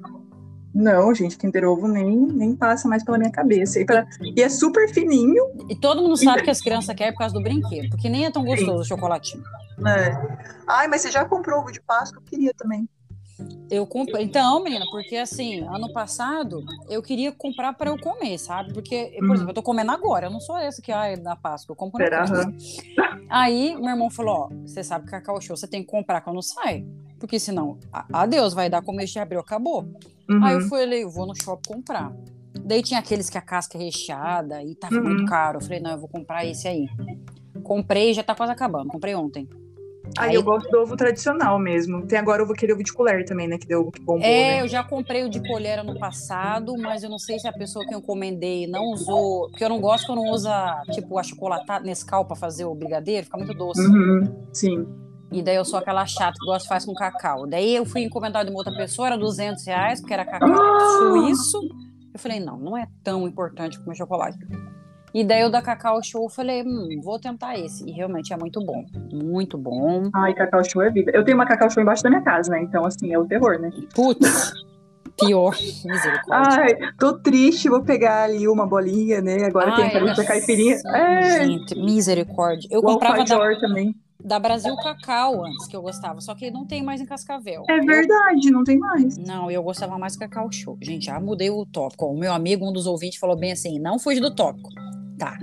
Não, gente, Kinder Ovo nem, nem passa mais pela minha cabeça. E, pra... e é super fininho. E todo mundo sabe que as crianças querem por causa do brinquedo, porque nem é tão gostoso o chocolatinho. É. Ai, mas você já comprou ovo de Páscoa? Eu queria também. Eu comprei. Então, menina, porque assim, ano passado eu queria comprar para eu comer, sabe? Porque, por hum. exemplo, eu tô comendo agora, eu não sou essa que é da Páscoa, eu compro Será? Aí meu irmão falou: Ó, você sabe que cacau show você tem que comprar quando sai. Porque senão, adeus, vai dar começo de abril, acabou. Uhum. Aí eu uhum. falei, eu vou no shopping comprar. Daí tinha aqueles que a casca é recheada e tava uhum. muito caro. Eu falei, não, eu vou comprar esse aí. Comprei, já tá quase acabando. Comprei ontem. Aí, eu gosto do ovo tradicional mesmo. Tem agora ovo, aquele ovo de colher também, né? Que deu que bombou, É, né? eu já comprei o de colher ano passado, mas eu não sei se a pessoa que eu encomendei não usou. Porque eu não gosto quando usa, tipo, achocolatado Nescau pra fazer o brigadeiro, fica muito doce. Uhum, sim. E daí eu sou aquela chata que gosta de faz com cacau. Daí eu fui encomendar de uma outra pessoa, era 200 reais, porque era cacau Ah! suíço. Eu falei, não, não é tão importante comer chocolate. E daí o da Cacau Show, eu falei, hum, vou tentar esse. E realmente é muito bom. Muito bom. Ai, Cacau Show é vida. Eu tenho uma Cacau Show embaixo da minha casa, né? Então, assim, é o terror, né? Putz, pior. Misericórdia. Ai, tô triste, vou pegar ali uma bolinha, né? Agora tem Ai, aquela assim, caipirinha. É, Gente, misericórdia. Eu o comprava da, também. da Brasil Cacau antes, que eu gostava, só que não tem mais em Cascavel. É Eu- verdade, não tem mais. Não, eu gostava mais do Cacau Show. Gente, já mudei o tópico. O meu amigo, um dos ouvintes, falou bem assim: não fuja do tópico. Tá.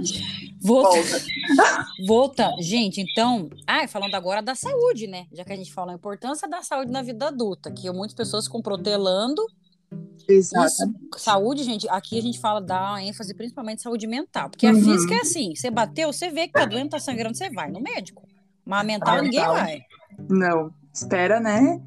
Volta, Volta. volta. Gente, então. Ah, falando agora da saúde, né? Já que a gente falou a importância da saúde na vida adulta, que muitas pessoas ficam protelando. Exato. Saúde, gente, aqui a gente fala da ênfase principalmente saúde mental. Porque a Uhum. física é assim: você bateu, você vê que tá doendo, tá sangrando, você vai no médico. Mas a mental ninguém mental. vai. Não, espera, né?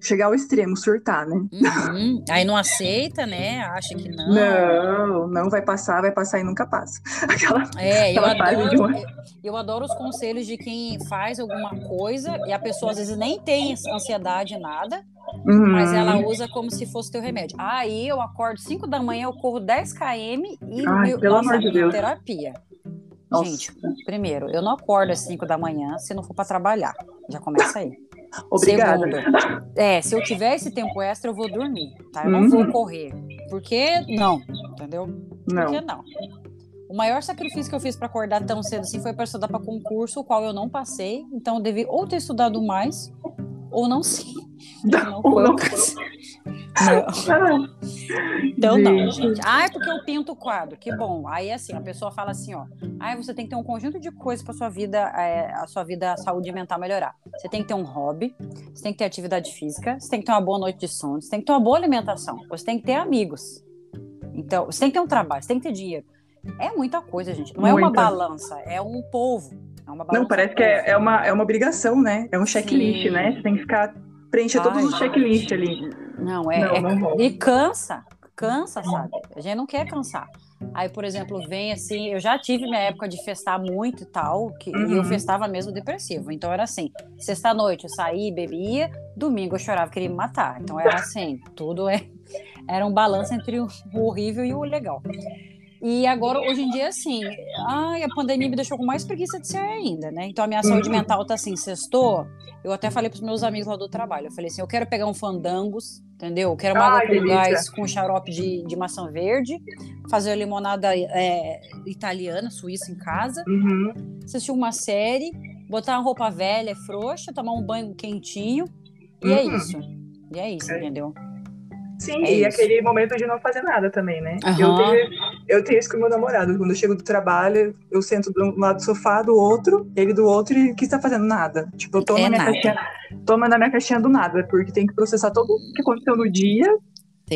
Chegar ao extremo, surtar, né? Uhum. Aí não aceita, né? Acha que não. Não, não vai passar, vai passar e nunca passa. Aquela. É, eu Aquela de adoro, uma- eu, eu adoro os conselhos de quem faz alguma coisa e a pessoa às vezes nem tem ansiedade, nada, Uhum. mas ela usa como se fosse teu remédio. Aí eu acordo 5 da manhã, eu corro 10 km e Ai, meu, pelo nossa, amor de Deus. terapia. Nossa, Gente, primeiro, eu não acordo às 5 da manhã se não for para trabalhar. Já começa aí. Obrigada. Segundo, é, se eu tiver esse tempo extra, eu vou dormir, tá? Eu não Uhum. vou correr. Porque não, entendeu? Por Não. que não? O maior sacrifício que eu fiz para acordar tão cedo assim foi para estudar para concurso, o qual eu não passei. Então eu devi ou ter estudado mais ou não sei. Não Ou não o caso. Não. Então não, Gente. Ah, é porque eu pinto o quadro. Que bom. Aí assim, a pessoa fala assim, ó. Ah, você tem que ter um conjunto de coisas para sua vida, é, a sua vida, a saúde mental melhorar. Você tem que ter um hobby, você tem que ter atividade física, você tem que ter uma boa noite de sono, você tem que ter uma boa alimentação, você tem que ter amigos. Então, você tem que ter um trabalho, você tem que ter dinheiro. É muita coisa, gente. Não é uma Muita. balança, é um povo. É uma balança Não, parece que é, é uma, é uma obrigação, né? É um checklist, Sim. né? Você tem que ficar preencher todos Ai, os checklists ali. Não, é, Não, é- não. E cansa, cansa, sabe? A gente não quer cansar. Aí, por exemplo, vem assim, eu já tive minha época de festar muito e tal, que, e eu Uhum. festava mesmo depressivo. Então era assim, sexta-noite eu saía, bebia, domingo eu chorava, queria me matar. Então era assim, tudo é era um balanço entre o o horrível e o legal. E agora, hoje em dia, assim, ai, a pandemia me deixou com mais preguiça de ser ainda, né? Então a minha saúde Uhum. mental tá assim, sextou. Eu até falei pros meus amigos lá do trabalho, eu falei assim, eu quero pegar um fandangos, entendeu? Eu quero uma água com gás com xarope de, de maçã verde, fazer a limonada é, italiana, suíça em casa, Uhum. assistir uma série, botar uma roupa velha, frouxa, tomar um banho quentinho, e é Uhum. isso. E é isso, É. entendeu? Sim, É e isso. aquele momento de não fazer nada também, né? Aham. Eu, tenho, eu tenho isso com meu namorado. Quando eu chego do trabalho, eu sento de um lado do sofá, do outro, ele do outro, e que está fazendo? Nada. Tipo, eu tô É na minha nada. caixinha. Toma na minha caixinha do nada, porque tem que processar tudo o que aconteceu no dia.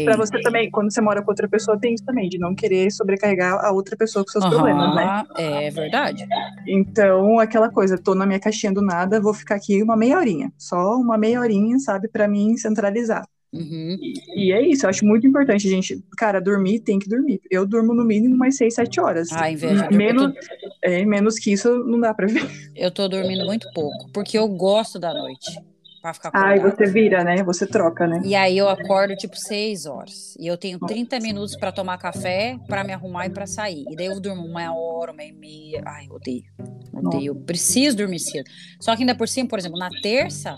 Pra você também, quando você mora com outra pessoa, tem isso também, de não querer sobrecarregar a outra pessoa com seus problemas, né? É verdade. Então, aquela coisa, tô na minha caixinha do nada, vou ficar aqui uma meia horinha. Só uma meia horinha, sabe, pra mim centralizar. Uhum. E é isso, eu acho muito importante, gente. Cara, dormir tem que dormir. Eu durmo no mínimo umas 6, 7 horas. Ah, inveja. Menos, tô, é, menos que isso não dá pra ver. eu tô dormindo muito pouco, porque eu gosto da noite. Pra ficar acordada. você vira, né? Você troca, né? E aí eu acordo tipo 6 horas. E eu tenho 30 minutos pra tomar café, pra me arrumar e pra sair. E daí eu durmo uma hora, uma e meia. Ai, eu odeio. Odeio. Eu preciso dormir cedo. Só que ainda por cima, por exemplo, na terça,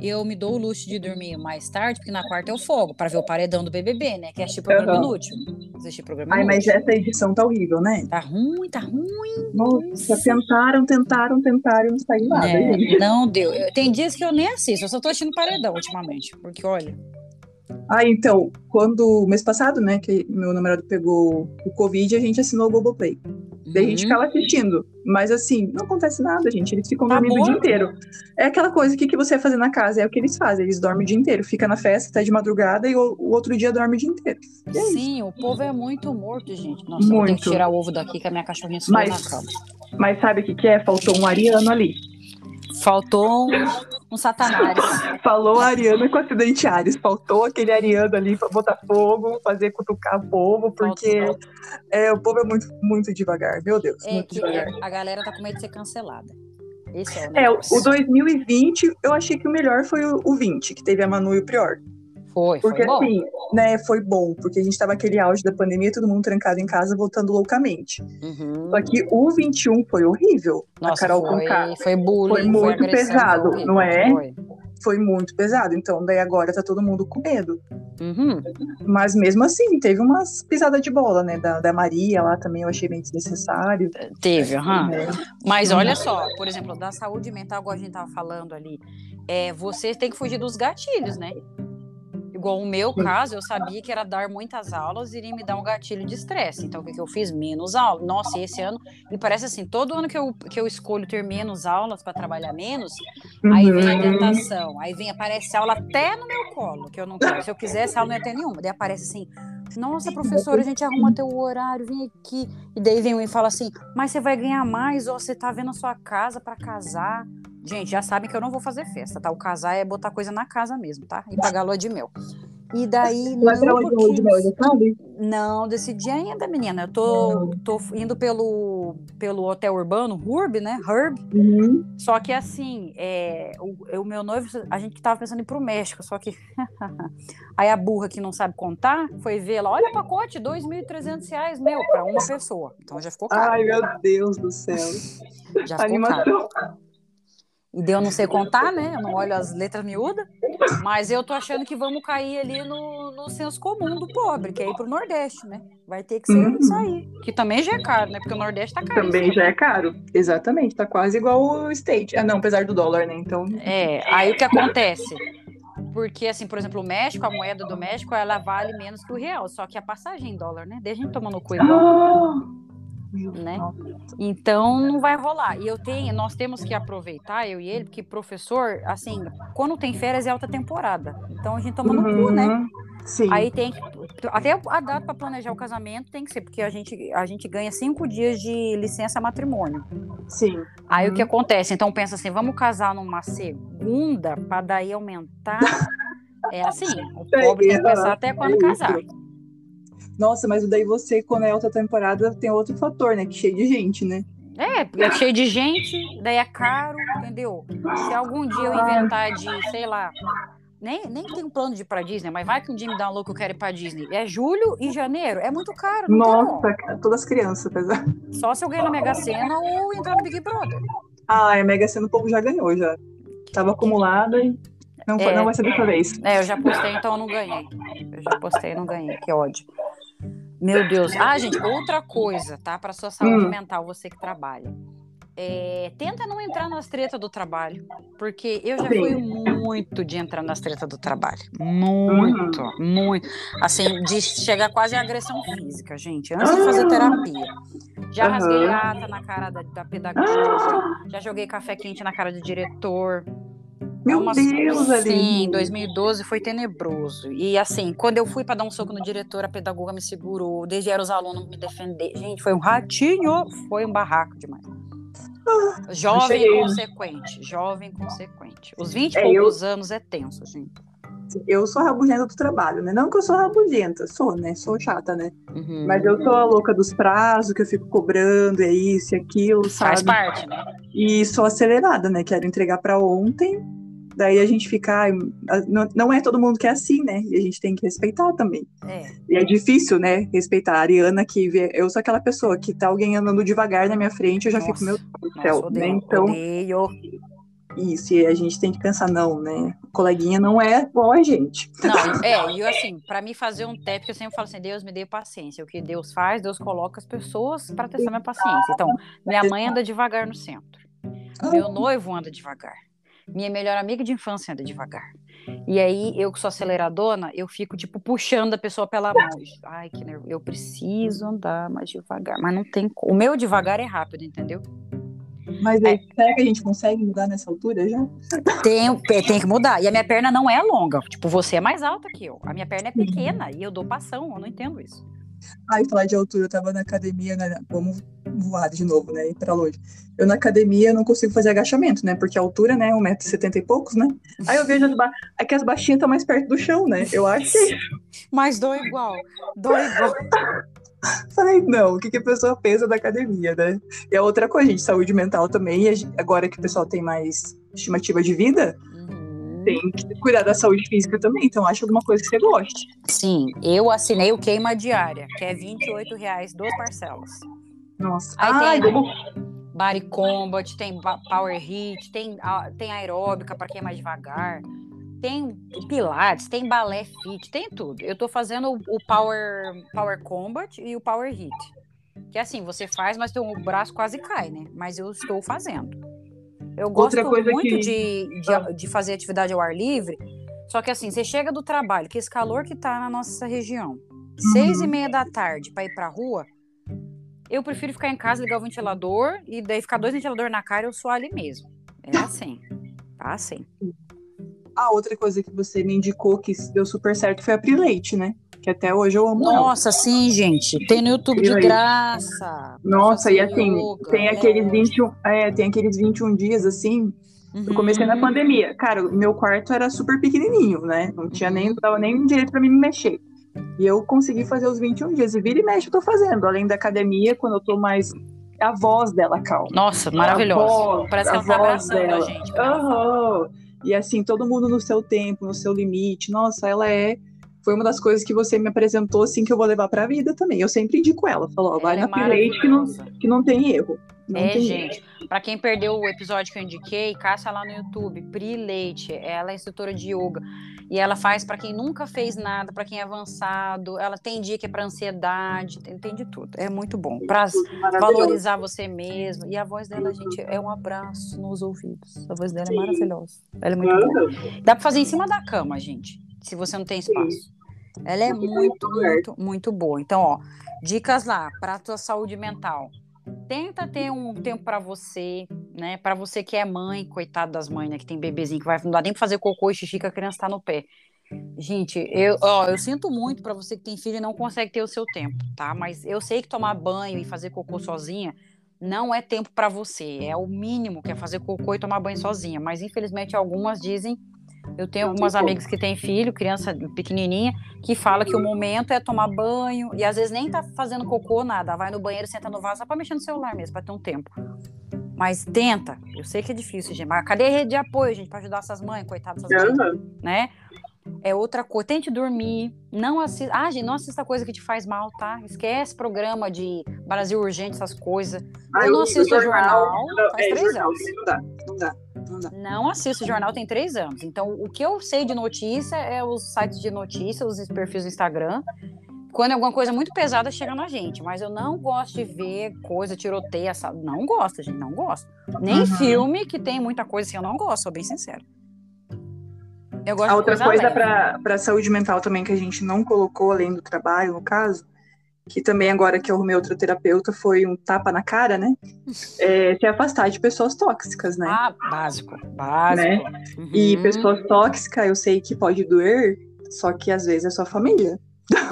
eu me dou o luxo de dormir mais tarde, porque na quarta eu folgo, pra ver o paredão do BBB, né? Que é assistir programa Aham. inútil. Assistir programa Ai, mas inútil. essa edição tá horrível, né? Tá ruim, tá ruim. Nossa, tentaram, tentaram, tentaram não saiu nada, É, não deu. Eu- Tem dias que eu nem assisto, eu só tô assistindo paredão ultimamente. Porque, olha. Ah, então, quando, mês passado, né, que meu namorado pegou o Covid, a gente assinou o Globoplay. Daí a gente uhum. ficava assistindo. Mas assim, não acontece nada, gente. Eles ficam Tá dormindo o dia inteiro. É aquela coisa, o que, que você vai fazer na casa? É o que eles fazem. Eles dormem o dia inteiro. Fica na festa até de madrugada e o, o outro dia dorme o dia inteiro. É isso. Sim, o povo é muito morto, gente. Nossa, eu vou ter que Muito. tirar o ovo daqui que a minha cachorrinha subiu na cama. Mas sabe o que, que é? Faltou um ariano ali. Faltou um, um satanás. Falou a Ariana com acidente Ares. Faltou aquele Ariano ali para botar fogo, fazer cutucar o povo, porque é, o povo é muito, muito devagar. Meu Deus. É que devagar. a galera tá com medo de ser cancelada. Esse é o É, o 2020, eu achei que o melhor foi o, o 20, que teve a Manu e o Prior. Foi, Porque foi bom. assim, né, foi bom, porque a gente tava aquele auge da pandemia, todo mundo trancado em casa, voltando loucamente. Uhum. Só que o 21 foi horrível. a Nossa, Carol foi, Conká. foi bullying, Foi muito pesado, foi horrível, não é? Foi. Foi muito pesado. Então, daí agora tá todo mundo com medo. Uhum. Mas mesmo assim, teve umas pisadas de bola, né? Da, da Maria lá também, eu achei meio desnecessário. Teve, aham. né? Mas olha só, por exemplo, da saúde mental, igual a gente tava falando ali, é, você tem que fugir dos gatilhos, né? Igual o meu caso, eu sabia que era dar muitas aulas e iria me dar um gatilho de estresse. Então, o que, que eu fiz? Menos aula. Nossa, e esse ano, e parece assim, todo ano que eu, que eu escolho ter menos aulas para trabalhar menos, aí vem a Uhum. tentação, aí vem, aparece aula até no meu colo, que eu não quero. Se eu quisesse, aula não ia ter nenhuma. Daí aparece assim, nossa, professora, a gente arruma teu horário, vem aqui. E daí vem um e fala assim, mas você vai ganhar mais, ó, você tá vendo a sua casa para casar. Gente, já sabem que eu não vou fazer festa, tá? O casar é botar coisa na casa mesmo, tá? E pagar lua de mel. E daí, Vai pra não, onde hoje, já sabe? Não, decidi ainda, menina. Eu tô, tô indo pelo, pelo hotel urbano, Urb, né? Herb. Uhum. Só que assim, é, o, o meu noivo, a gente tava pensando em ir pro México, só que aí a burra que não sabe contar foi ver lá, olha o pacote, 2.300 reais, meu, para uma pessoa. Então já ficou caro. Ai, meu Deus do céu. já ficou caro. E deu não sei contar, né? Eu não olho as letras miúdas, mas eu tô achando que vamos cair ali no, no senso comum do pobre, que é ir pro Nordeste, né? Vai ter que ser Uhum. isso aí. Que também já é caro, né? Porque o Nordeste tá caro. Também já é caro. Exatamente, tá quase igual o State. Ah, não, apesar do dólar, né? Então. É, aí o que acontece? Porque, assim, por exemplo, o México, a moeda do México, ela vale menos que o real, só que a passagem em dólar, né? Deixa a gente tomando cu igual, Ah! Né? Então não vai rolar. E eu tenho, nós temos que aproveitar, eu e ele, porque professor, assim, quando tem férias é alta temporada. Então a gente toma no cu, né? Uhum. Sim. Aí tem que. Até a data para planejar o casamento tem que ser, porque a gente, a gente ganha cinco dias de licença matrimônio. Sim. Aí o que Uhum. acontece? Então pensa assim, vamos casar numa segunda para daí aumentar. É assim, o pobre tem que pensar até quando É casar. Nossa, mas daí você, quando é alta temporada, tem outro fator, né? Que cheio de gente, né? É, é cheio de gente, daí é caro, entendeu? Se algum dia eu inventar de, sei lá, nem, nem tenho plano de ir pra Disney, mas vai que um dia me dá um louco eu quero ir pra Disney. É julho e janeiro, é muito caro. Tem. Nossa, cara, todas as crianças, apesar. Só se eu ganhar na Mega Sena ou entrar no Big Brother. Ah, a Mega Sena o povo já ganhou, já. Tava acumulada e não, É. não vai ser dessa vez. É, eu já postei, então eu não ganhei. Eu já postei e não ganhei, que ódio. Meu Deus. Ah, gente, outra coisa, tá? Para sua saúde Hum. mental, você que trabalha. É, tenta não entrar nas tretas do trabalho, porque eu já Sim. fui muito de entrar nas tretas do trabalho. Muito, muito. Assim, de chegar quase à agressão física, gente, antes de fazer Ah. terapia. Já rasguei Aham. lata na cara da, da pedagoga, já joguei café quente na cara do diretor. Meu Uma- Deus, ali. Sim, 2012 foi tenebroso. E assim, quando eu fui para dar um soco no diretor, a pedagoga me segurou, desde era os alunos me defender. Gente, foi um ratinho, foi um barraco demais. Jovem consequente, jovem consequente. Os 20 e É, poucos anos é tenso, gente. Eu sou a rabugenta do trabalho, né? Não que eu sou rabugenta, sou, né? Sou chata, né? Uhum. Mas eu sou a louca dos prazos, que eu fico cobrando, é isso e aquilo, Faz sabe? parte, né? E sou acelerada, né? Quero entregar pra ontem. Daí a gente fica. Não, é todo mundo que é assim, né? E a gente tem que respeitar também. É. E é difícil, né? Respeitar. A Ariana, que vê, eu sou aquela pessoa que tá alguém andando devagar na minha frente, eu já fico, Nossa, meu Deus do céu. né? Então, odeio. Isso. E a gente tem que pensar, não, né? O coleguinha não é igual a gente. Não, é, e assim, para mim fazer um teste, eu sempre falo assim, Deus me dê paciência. O que Deus faz, Deus coloca as pessoas para testar minha paciência. Então, minha mãe anda devagar no centro. Meu noivo anda devagar. Minha melhor amiga de infância anda devagar. E aí, eu que sou aceleradona, eu fico, tipo, puxando a pessoa pela mão. Ai, que nervoso. Eu preciso andar mais devagar. Mas não tem como. O meu devagar é rápido, entendeu? Mas aí, será que a gente consegue mudar nessa altura já? Tem, tem que mudar. E a minha perna não é longa. Tipo, você é mais alta que eu. A minha perna é pequena e eu dou passão. Eu não entendo isso. Ai, falar de altura, eu tava na academia, né? Vamos voar de novo, né? Ir pra longe. Eu na academia não consigo fazer agachamento, né? Porque a altura, né? 1,70m e poucos, né? Aí eu vejo as ba... é que as baixinhas estão mais perto do chão, né? Eu acho que é. Mas dói igual. Dói igual. Falei, não, o que, que a pessoa pensa da academia, né? E a outra coisa, gente, saúde mental também, agora que o pessoal tem mais estimativa de vida, uhum. tem que cuidar da saúde física também, então acho alguma coisa que você goste. Sim, eu assinei o queima diária, que é R$ reais duas parcelas. Nossa, Aí Ai, tem Body Combat, tem Power Hit, tem, tem aeróbica para quem é mais devagar tem pilates, tem balé fit, tem tudo. Eu tô fazendo o, Power Power Combat e o Power Hit. Que é assim, você faz, mas o braço quase cai, né? Mas eu estou fazendo. Eu gosto muito que... de, de, ah. de, fazer atividade ao ar livre. Só que assim, você chega do trabalho, que esse calor que tá na nossa região, uhum. seis e meia da tarde para ir pra rua, eu prefiro ficar em casa, ligar o ventilador e daí ficar dois ventiladores na cara e eu sou ali mesmo. É assim. Tá assim. A outra coisa que você me indicou que deu super certo foi a Prileite, né? Que até hoje eu amo. Nossa, ela. sim, gente. Tem no YouTube de graça. Nossa, e assim, yoga, tem aqueles 21, é, tem aqueles 21 dias assim. Uhum. Eu comecei na pandemia. Cara, meu quarto era super pequenininho, né? Não tinha nem, não dava nem direito para mim me mexer. E eu consegui fazer os 21 dias. E vira e mexe eu tô fazendo. Além da academia, quando eu tô mais a voz dela, Cal. Nossa, maravilhosa. Parece que ela tá abraçando dela. a gente. Aham. E assim, todo mundo no seu tempo, no seu limite. Nossa, ela é. Foi uma das coisas que você me apresentou, assim, que eu vou levar pra vida também. Eu sempre indico ela. Falou, ó, vai na é que não, que não tem erro. Não é, tem gente. Erro. Pra quem perdeu o episódio que eu indiquei, caça lá no YouTube. Pri Leite. Ela é instrutora de yoga. E ela faz para quem nunca fez nada, para quem é avançado. Ela tem dia que é para ansiedade, tem, tem, de tudo. É muito bom. Para valorizar você mesmo. E a voz dela, gente, é um abraço nos ouvidos. A voz dela é Sim. é maravilhosa. Ela é muito boa. Dá para fazer em cima da cama, gente, se você não tem espaço. Ela é muito, muito, muito boa. Então, ó, dicas lá para tua saúde mental. Tenta ter um tempo para você, né? Para você que é mãe, coitado das mães, né? Que tem bebezinho que vai não dá nem pra fazer cocô e xixi que a criança tá no pé. Gente, eu, ó, eu sinto muito para você que tem filho e não consegue ter o seu tempo, tá? Mas eu sei que tomar banho e fazer cocô sozinha não é tempo para você. É o mínimo que é fazer cocô e tomar banho sozinha. Mas infelizmente algumas dizem eu tenho algumas amigas que têm filho, criança pequenininha, que fala que o momento é tomar banho e às vezes nem tá fazendo cocô, nada. Vai no banheiro, senta no vaso só pra mexer no celular mesmo, pra ter um tempo. Mas tenta. Eu sei que é difícil, gente. Mas cadê a rede de apoio, gente, pra ajudar essas mães, coitadas dessas mães, né? É outra coisa. Tente dormir. Não assista. Ah, gente, não assista coisa que te faz mal, tá? Esquece programa de Brasil Urgente, essas coisas. Ah, eu não assisto jornal, jornal faz é, três jornal, anos. Não dá, não dá. Não assisto jornal tem três anos. Então, o que eu sei de notícia é os sites de notícias, os perfis do Instagram. Quando é alguma coisa muito pesada chega na gente, mas eu não gosto de ver coisa, tiroteio, essa... não gosto, gente, não gosto. Nem uhum. filme que tem muita coisa assim, eu não gosto, sou bem sincera. A outra coisa, para saúde mental também que a gente não colocou além do trabalho, no caso, que também agora que eu arrumei outro terapeuta foi um tapa na cara, né? É, se afastar de pessoas tóxicas, né? Ah, básico, básico. Né? Uhum. E pessoas tóxicas, eu sei que pode doer, só que às vezes é sua família.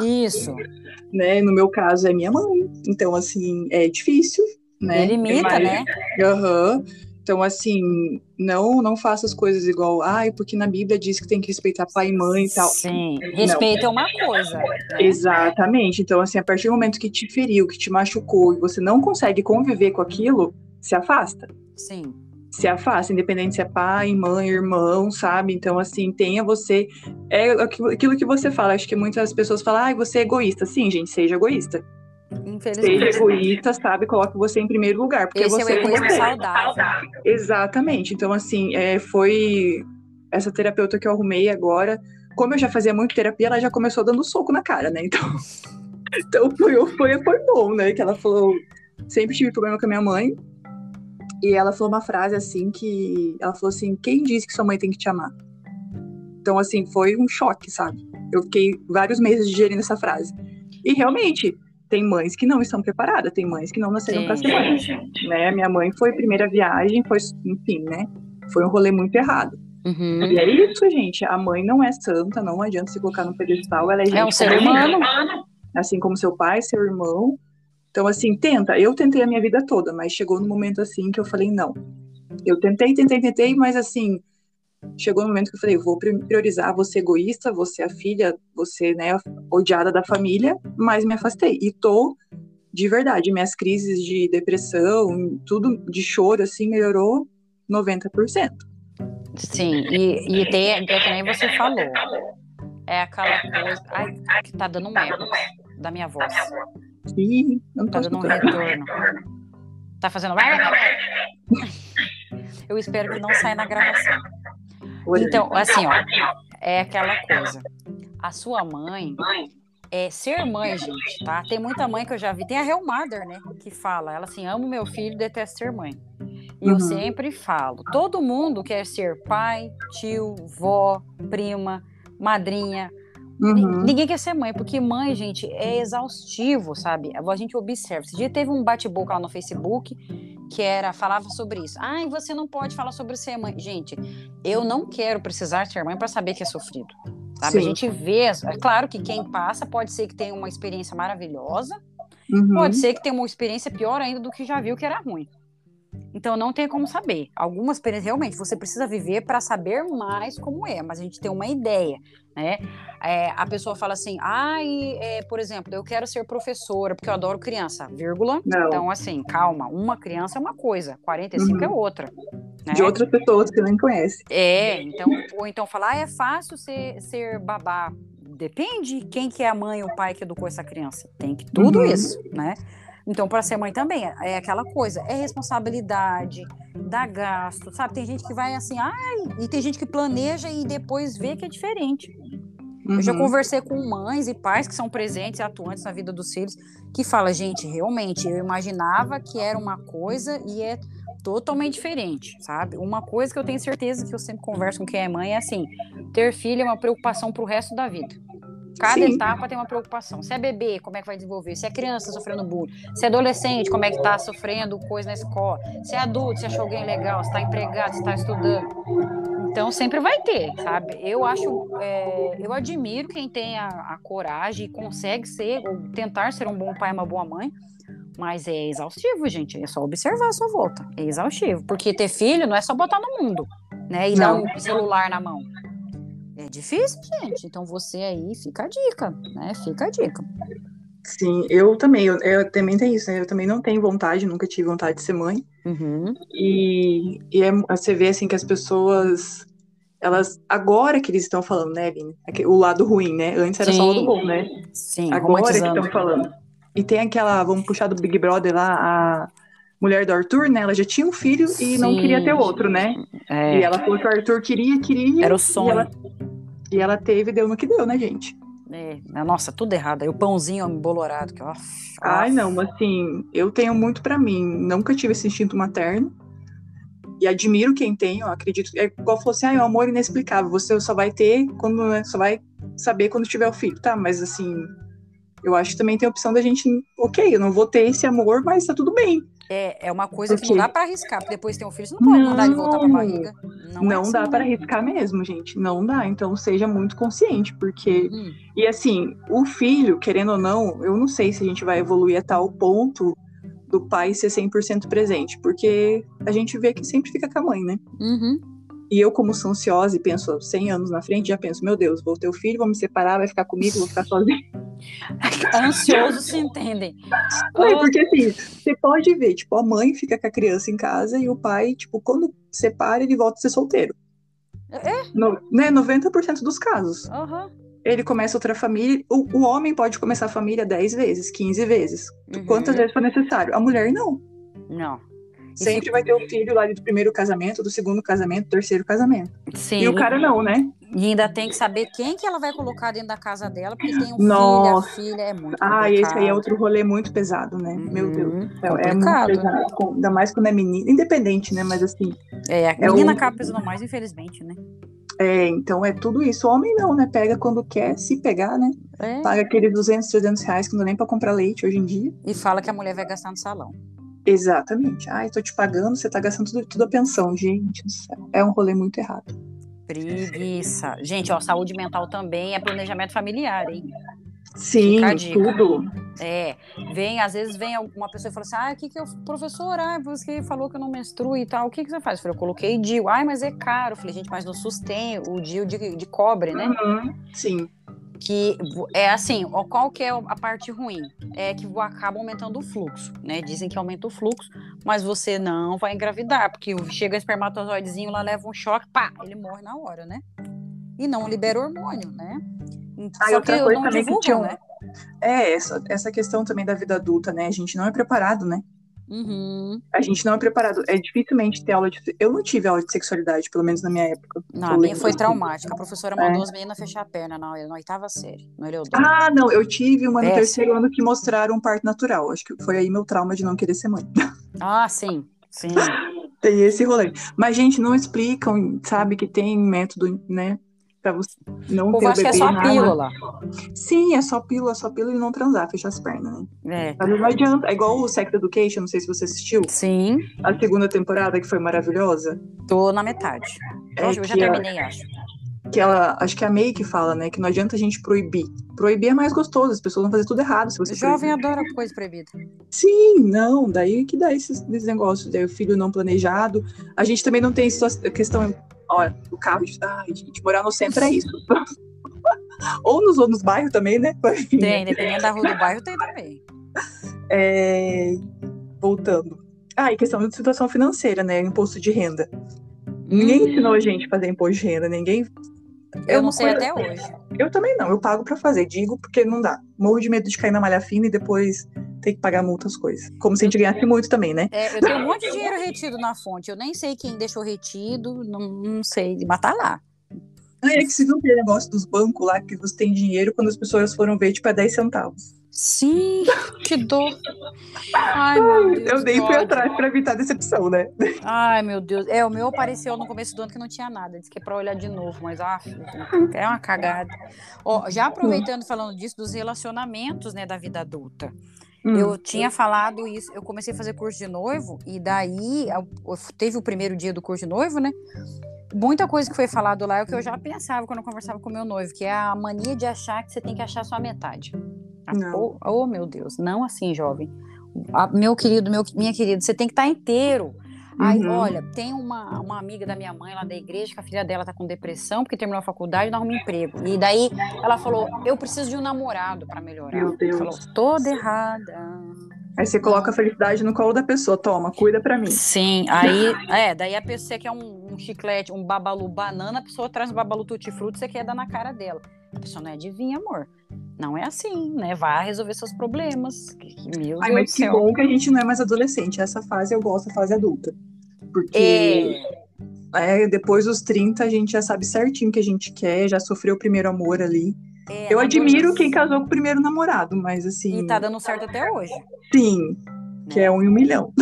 Isso. né? No meu caso é minha mãe. Então, assim, é difícil, né? Limita, é né? Aham. Uhum. Então, assim, não não faça as coisas igual, ai, porque na Bíblia diz que tem que respeitar pai e mãe e tal. Sim, respeito não. é uma coisa. Né? Exatamente. Então, assim, a partir do momento que te feriu, que te machucou e você não consegue conviver com aquilo, se afasta. Sim. Se afasta, independente se é pai, mãe, irmão, sabe? Então, assim, tenha você. É aquilo que você fala. Acho que muitas pessoas falam, ai, você é egoísta. Sim, gente, seja egoísta. Infelizmente. Seja egoísta, sabe? Coloque você em primeiro lugar. Porque Esse você é o egoísmo saudável. Exatamente. Então, assim, é, foi essa terapeuta que eu arrumei agora. Como eu já fazia muito terapia, ela já começou dando soco na cara, né? Então, então foi, foi, foi bom, né? Que ela falou. Sempre tive problema com a minha mãe. E ela falou uma frase assim que. Ela falou assim: quem disse que sua mãe tem que te amar? Então, assim, foi um choque, sabe? Eu fiquei vários meses digerindo essa frase. E realmente, tem mães que não estão preparadas, tem mães que não nasceram para ser mães, né? Minha mãe foi primeira viagem, foi, enfim, né? Foi um rolê muito errado. Uhum. E é isso, gente. A mãe não é santa, não adianta se colocar no pedestal, ela é gente. É um ser humano. assim como seu pai, seu irmão. Então, assim, tenta. Eu tentei a minha vida toda, mas chegou no momento assim que eu falei, não. Eu tentei, tentei, tentei, mas assim, chegou no momento que eu falei, vou priorizar você egoísta, você a filha, você, né, odiada da família, mas me afastei. E tô, de verdade, minhas crises de depressão, tudo de choro, assim, melhorou 90%. Sim, e, e tem, que nem você falou, é aquela coisa, ai, que tá dando um eco da minha voz. Sim, não tá dando um retorno. Tá fazendo. Eu espero que não saia na gravação. Então, assim, ó, é aquela coisa. A sua mãe é ser mãe, gente, tá? Tem muita mãe que eu já vi. Tem a Real Mother, né? Que fala, ela assim, amo meu filho, detesto ser mãe. E uhum. eu sempre falo, todo mundo quer ser pai, tio, vó, prima, madrinha. Uhum. Ninguém quer ser mãe, porque mãe, gente, é exaustivo, sabe? A gente observa. Esse dia teve um bate-boca lá no Facebook que era falava sobre isso. Ai, você não pode falar sobre ser mãe. Gente, eu não quero precisar ser mãe para saber que é sofrido. Sabe? A gente vê, é claro que quem passa pode ser que tenha uma experiência maravilhosa, uhum. pode ser que tenha uma experiência pior ainda do que já viu que era ruim. Então não tem como saber. Algumas experiências realmente você precisa viver para saber mais como é, mas a gente tem uma ideia, né? É, a pessoa fala assim, ai, é, por exemplo, eu quero ser professora porque eu adoro criança, vírgula. Não. Então assim, calma, uma criança é uma coisa, 45 uhum. é outra. Né? De outras pessoas que nem conhece. É, então ou então falar, ah, é fácil ser, ser babá. Depende quem que é a mãe ou o pai que educou essa criança. Tem que tudo uhum. isso, né? Então, para ser mãe também é, é aquela coisa, é responsabilidade, dá gasto, sabe? Tem gente que vai assim, ai, e tem gente que planeja e depois vê que é diferente. Uhum. Eu já uhum. conversei com mães e pais que são presentes e atuantes na vida dos filhos, que fala, gente, realmente, eu imaginava que era uma coisa e é totalmente diferente, sabe? Uma coisa que eu tenho certeza que eu sempre converso com quem é mãe é assim, ter filho é uma preocupação para o resto da vida. Cada Sim. etapa tem uma preocupação. Se é bebê, como é que vai desenvolver? Se é criança sofrendo bullying. Se é adolescente, como é que tá sofrendo coisa na escola. Se é adulto, se achou alguém legal, se está empregado, se está estudando. Então sempre vai ter, sabe? Eu acho, é, eu admiro quem tem a, a, coragem e consegue ser ou tentar ser um bom pai, uma boa mãe. Mas é exaustivo, gente. É só observar a sua volta. É exaustivo. Porque ter filho não é só botar no mundo, né? E não. dar um celular na mão. É difícil, gente. Então você aí fica a dica, né? Fica a dica. Sim, eu também, eu, eu também tenho isso, né? Eu também não tenho vontade, nunca tive vontade de ser mãe. Uhum. E, e é, você vê assim que as pessoas, elas, agora que eles estão falando, né, Aline? O lado ruim, né? Antes era Sim. só o lado bom, né? Sim, agora que estão falando. E tem aquela, vamos puxar do Big Brother lá, a mulher do Arthur, né? Ela já tinha um filho e Sim. não queria ter outro, né? É. E ela falou que o Arthur queria, queria. Era o sonho. E ela, teve, deu no que deu, né, gente? É, nossa, tudo errado. Aí o pãozinho embolorado. Que, Ai, não, assim, eu tenho muito para mim. Nunca tive esse instinto materno. E admiro quem tem, eu acredito. É igual falou assim, ah, é um amor inexplicável. Você só vai ter quando. Né, só vai saber quando tiver o filho. Tá, mas assim, eu acho que também tem a opção da gente, ok, eu não vou ter esse amor, mas tá tudo bem. É, é uma coisa que não dá para arriscar, porque depois tem um filho, você não pode não, mandar ele voltar pra barriga. Não, não é assim, dá para arriscar mesmo, gente. Não dá. Então seja muito consciente, porque. Uhum. E assim, o filho, querendo ou não, eu não sei se a gente vai evoluir a tal ponto do pai ser 100% presente, porque a gente vê que sempre fica com a mãe, né? Uhum. E eu, como sou ansiosa e penso 100 anos na frente, já penso, meu Deus, vou ter o filho, vou me separar, vai ficar comigo, vou ficar sozinha. Ansiosos se entendem. É, porque assim, você pode ver, tipo, a mãe fica com a criança em casa e o pai, tipo, quando separa, ele volta a ser solteiro. É? No, né, 90% dos casos. Uhum. Ele começa outra família. O, o, homem pode começar a família 10 vezes, 15 vezes. Uhum. Quantas vezes for necessário. A mulher não. Não. Sempre vai ter o filho lá do primeiro casamento, do segundo casamento, do terceiro casamento. Sim. E o cara não, né? E ainda tem que saber quem que ela vai colocar dentro da casa dela, porque tem um Nossa. filho, a filha, é muito Ah, esse aí é outro rolê muito pesado, né? Uhum. Meu Deus. É, é muito pesado. Ainda mais quando é menina. Independente, né? Mas assim. É, a menina é o... acaba pesando mais, infelizmente, né? É, então é tudo isso. O homem não, né? Pega quando quer, se pegar, né? É. Paga aqueles 200, 300 reais que não dá nem pra comprar leite hoje em dia. E fala que a mulher vai gastar no salão. Exatamente. Ai, tô te pagando, você tá gastando tudo, tudo a pensão. Gente do céu. É um rolê muito errado. Preguiça. Gente, ó, saúde mental também é planejamento familiar, hein? Sim, tudo. É, vem, às vezes vem uma pessoa e fala assim: ah, o que que eu, professor, ah, você falou que eu não menstruo e tal, o que que você faz? Eu falei, eu coloquei DIU, ai, mas é caro. Eu falei, gente, mas no SUS tem o DIU de, de cobre, né? Uhum, sim. Que é assim, qual que é a parte ruim? É que acaba aumentando o fluxo, né? Dizem que aumenta o fluxo, mas você não vai engravidar, porque chega o espermatozoidezinho lá, leva um choque, pá, ele morre na hora, né? E não libera hormônio, né? Ah, Só outra que coisa também divulgam, que tinha, né? É, essa, essa questão também da vida adulta, né? A gente não é preparado, né? Uhum. A gente não é preparado. É dificilmente ter aula de. Eu não tive aula de sexualidade, pelo menos na minha época. Não, a minha foi traumática. A professora mandou é. as meninas fechar a perna na, na oitava série, no Eleodoro. Ah, não, eu tive uma no é. terceiro ano que mostraram um parto natural. Acho que foi aí meu trauma de não querer ser mãe. Ah, sim, sim. Tem esse rolê. Mas, gente, não explicam, sabe, que tem método, né? Pra você não o ter o bebê. que é só pílula. Sim, é só pílula, só pílula e não transar, fechar as pernas, né? É. Mas não adianta. É igual o Sex Education, não sei se você assistiu. Sim. A segunda temporada, que foi maravilhosa. Tô na metade. É eu já terminei, a... acho que ela, acho que é a May que fala, né, que não adianta a gente proibir. Proibir é mais gostoso, as pessoas vão fazer tudo errado se você Jovem proibir. adora coisa proibida. Sim, não, daí que dá esses, esses negócios, daí o filho não planejado. A gente também não tem a questão, olha, o carro, de, ai, gente, morar no centro é isso. ou nos, ou nos bairros também, né? Tem, dependendo da rua do bairro, tem também. É, voltando. Ah, e questão de situação financeira, né? Imposto de renda. Ninguém hum. ensinou a gente a fazer imposto de renda, ninguém eu, eu não sei até hoje. Eu também não, eu pago para fazer, digo porque não dá. Morro de medo de cair na malha fina e depois ter que pagar multas coisas. Como se a gente ganhasse muito também, né? É, eu tenho um monte de dinheiro retido na fonte. Eu nem sei quem deixou retido, não, não sei, mas tá lá. Ah, é que se não tem negócio dos bancos lá que você tem dinheiro quando as pessoas foram ver, tipo, é 10 centavos. Sim, que dor. Ai, meu Deus. Eu dei fui atrás para evitar decepção, né? Ai, meu Deus. É, o meu apareceu no começo do ano que não tinha nada. Disse que é para olhar de novo, mas ah, é uma cagada. Ó, já aproveitando falando disso dos relacionamentos, né, da vida adulta. Hum. Eu tinha falado isso, eu comecei a fazer curso de noivo e daí teve o primeiro dia do curso de noivo, né? Muita coisa que foi falado lá é o que eu já pensava quando eu conversava com meu noivo, que é a mania de achar que você tem que achar sua metade. Oh, oh, meu Deus, não assim, jovem. Ah, meu querido, meu, minha querida, você tem que estar tá inteiro. Aí, uhum. olha, tem uma, uma amiga da minha mãe lá da igreja que a filha dela tá com depressão porque terminou a faculdade e não arruma emprego. E daí ela falou: Eu preciso de um namorado para melhorar. Meu Deus. Falou: Toda errada. Aí você coloca a felicidade no colo da pessoa, toma, cuida pra mim. Sim, aí, é, daí a pessoa quer um, um chiclete, um babalu banana, a pessoa traz um babalu tutti-frutti, você quer dar na cara dela. A pessoa não é adivinha, amor. Não é assim, né? Vai resolver seus problemas. Meu Ai, Deus mas que bom que a gente não é mais adolescente. Essa fase eu gosto, a fase adulta. Porque é... É, depois dos 30 a gente já sabe certinho o que a gente quer, já sofreu o primeiro amor ali. É, eu admiro quem casou com o primeiro namorado, mas assim. E tá dando certo até hoje. Sim, que é um em um milhão.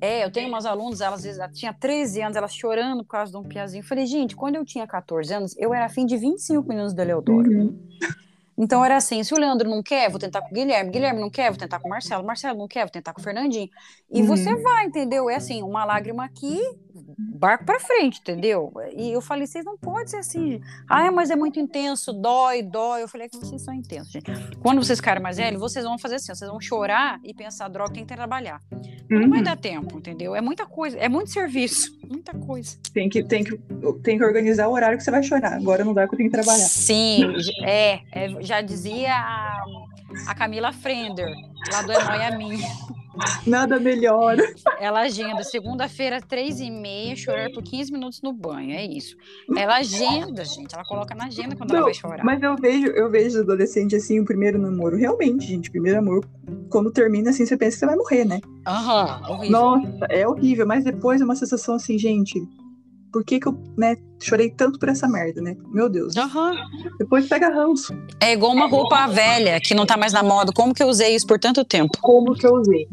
É, eu tenho umas alunas, elas, ela tinha 13 anos, elas chorando por causa de um piazinho. falei, gente, quando eu tinha 14 anos, eu era afim de 25 minutos da Leodoro. Uhum. Então era assim, se o Leandro não quer, vou tentar com o Guilherme, Guilherme não quer, vou tentar com o Marcelo, Marcelo não quer, vou tentar com o Fernandinho. E uhum. você vai, entendeu? É assim, uma lágrima aqui, barco para frente, entendeu? E eu falei, vocês não podem ser assim. Ah, mas é muito intenso, dói, dói. Eu falei é que vocês são intensos, gente. Quando vocês ficarem mais velhos, vocês vão fazer assim, vocês vão chorar e pensar, droga, tem que trabalhar. Uhum. Não vai dar tempo, entendeu? É muita coisa, é muito serviço, muita coisa. Tem que, tem que, tem que organizar o horário que você vai chorar. Agora não dá que eu tenho que trabalhar. Sim, é, é já dizia a, a Camila Frender, lá do É a Minha. Nada melhor. Ela agenda segunda-feira, três e meia, chorar por 15 minutos no banho. É isso. Ela agenda, gente. Ela coloca na agenda quando Não, ela vai chorar. Mas eu vejo, eu vejo adolescente assim, o primeiro namoro. Realmente, gente, primeiro amor, quando termina assim, você pensa que você vai morrer, né? Aham, horrível. Nossa, é horrível. Mas depois é uma sensação assim, gente, por que, que eu né, chorei tanto por essa merda, né? Meu Deus. Uhum. Depois pega ranço. É igual uma roupa velha que não tá mais na moda. Como que eu usei isso por tanto tempo? Como que eu usei?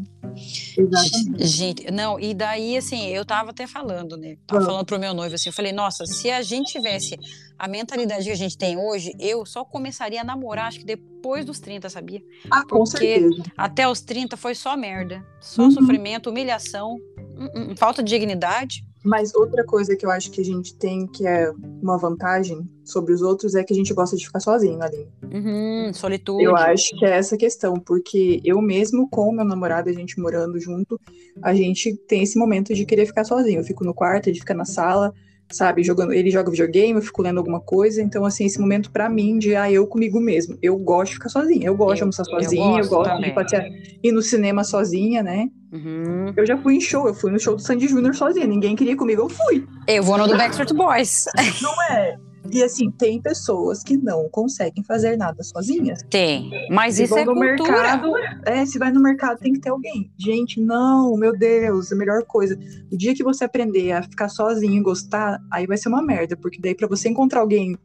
Exatamente. Gente, não, e daí, assim, eu tava até falando, né? Tava ah. falando pro meu noivo, assim, eu falei, nossa, se a gente tivesse a mentalidade que a gente tem hoje, eu só começaria a namorar, acho que depois dos 30, sabia? Ah, com Porque certeza. até os 30 foi só merda. Só uhum. sofrimento, humilhação, hum, hum, falta de dignidade. Mas outra coisa que eu acho que a gente tem que é uma vantagem sobre os outros é que a gente gosta de ficar sozinho ali. Uhum, solitude. Eu acho que é essa questão, porque eu mesmo com meu namorado, a gente morando junto, a gente tem esse momento de querer ficar sozinho. Eu fico no quarto, ele fica na sala, sabe, jogando, ele joga videogame, eu fico lendo alguma coisa, então assim, esse momento para mim de ah, eu comigo mesmo. Eu gosto de ficar sozinha, eu gosto eu, de almoçar sozinha, eu gosto, eu gosto de passear, ir no cinema sozinha, né? Uhum. Eu já fui em show, eu fui no show do Sandy Júnior sozinha, ninguém queria comigo, eu fui. Eu vou no do Backstreet Boys. Não é? E assim, tem pessoas que não conseguem fazer nada sozinhas. Tem. Mas se isso é no cultura. mercado, é, se vai no mercado tem que ter alguém. Gente, não, meu Deus, a melhor coisa. O dia que você aprender a ficar sozinho e gostar, aí vai ser uma merda, porque daí para você encontrar alguém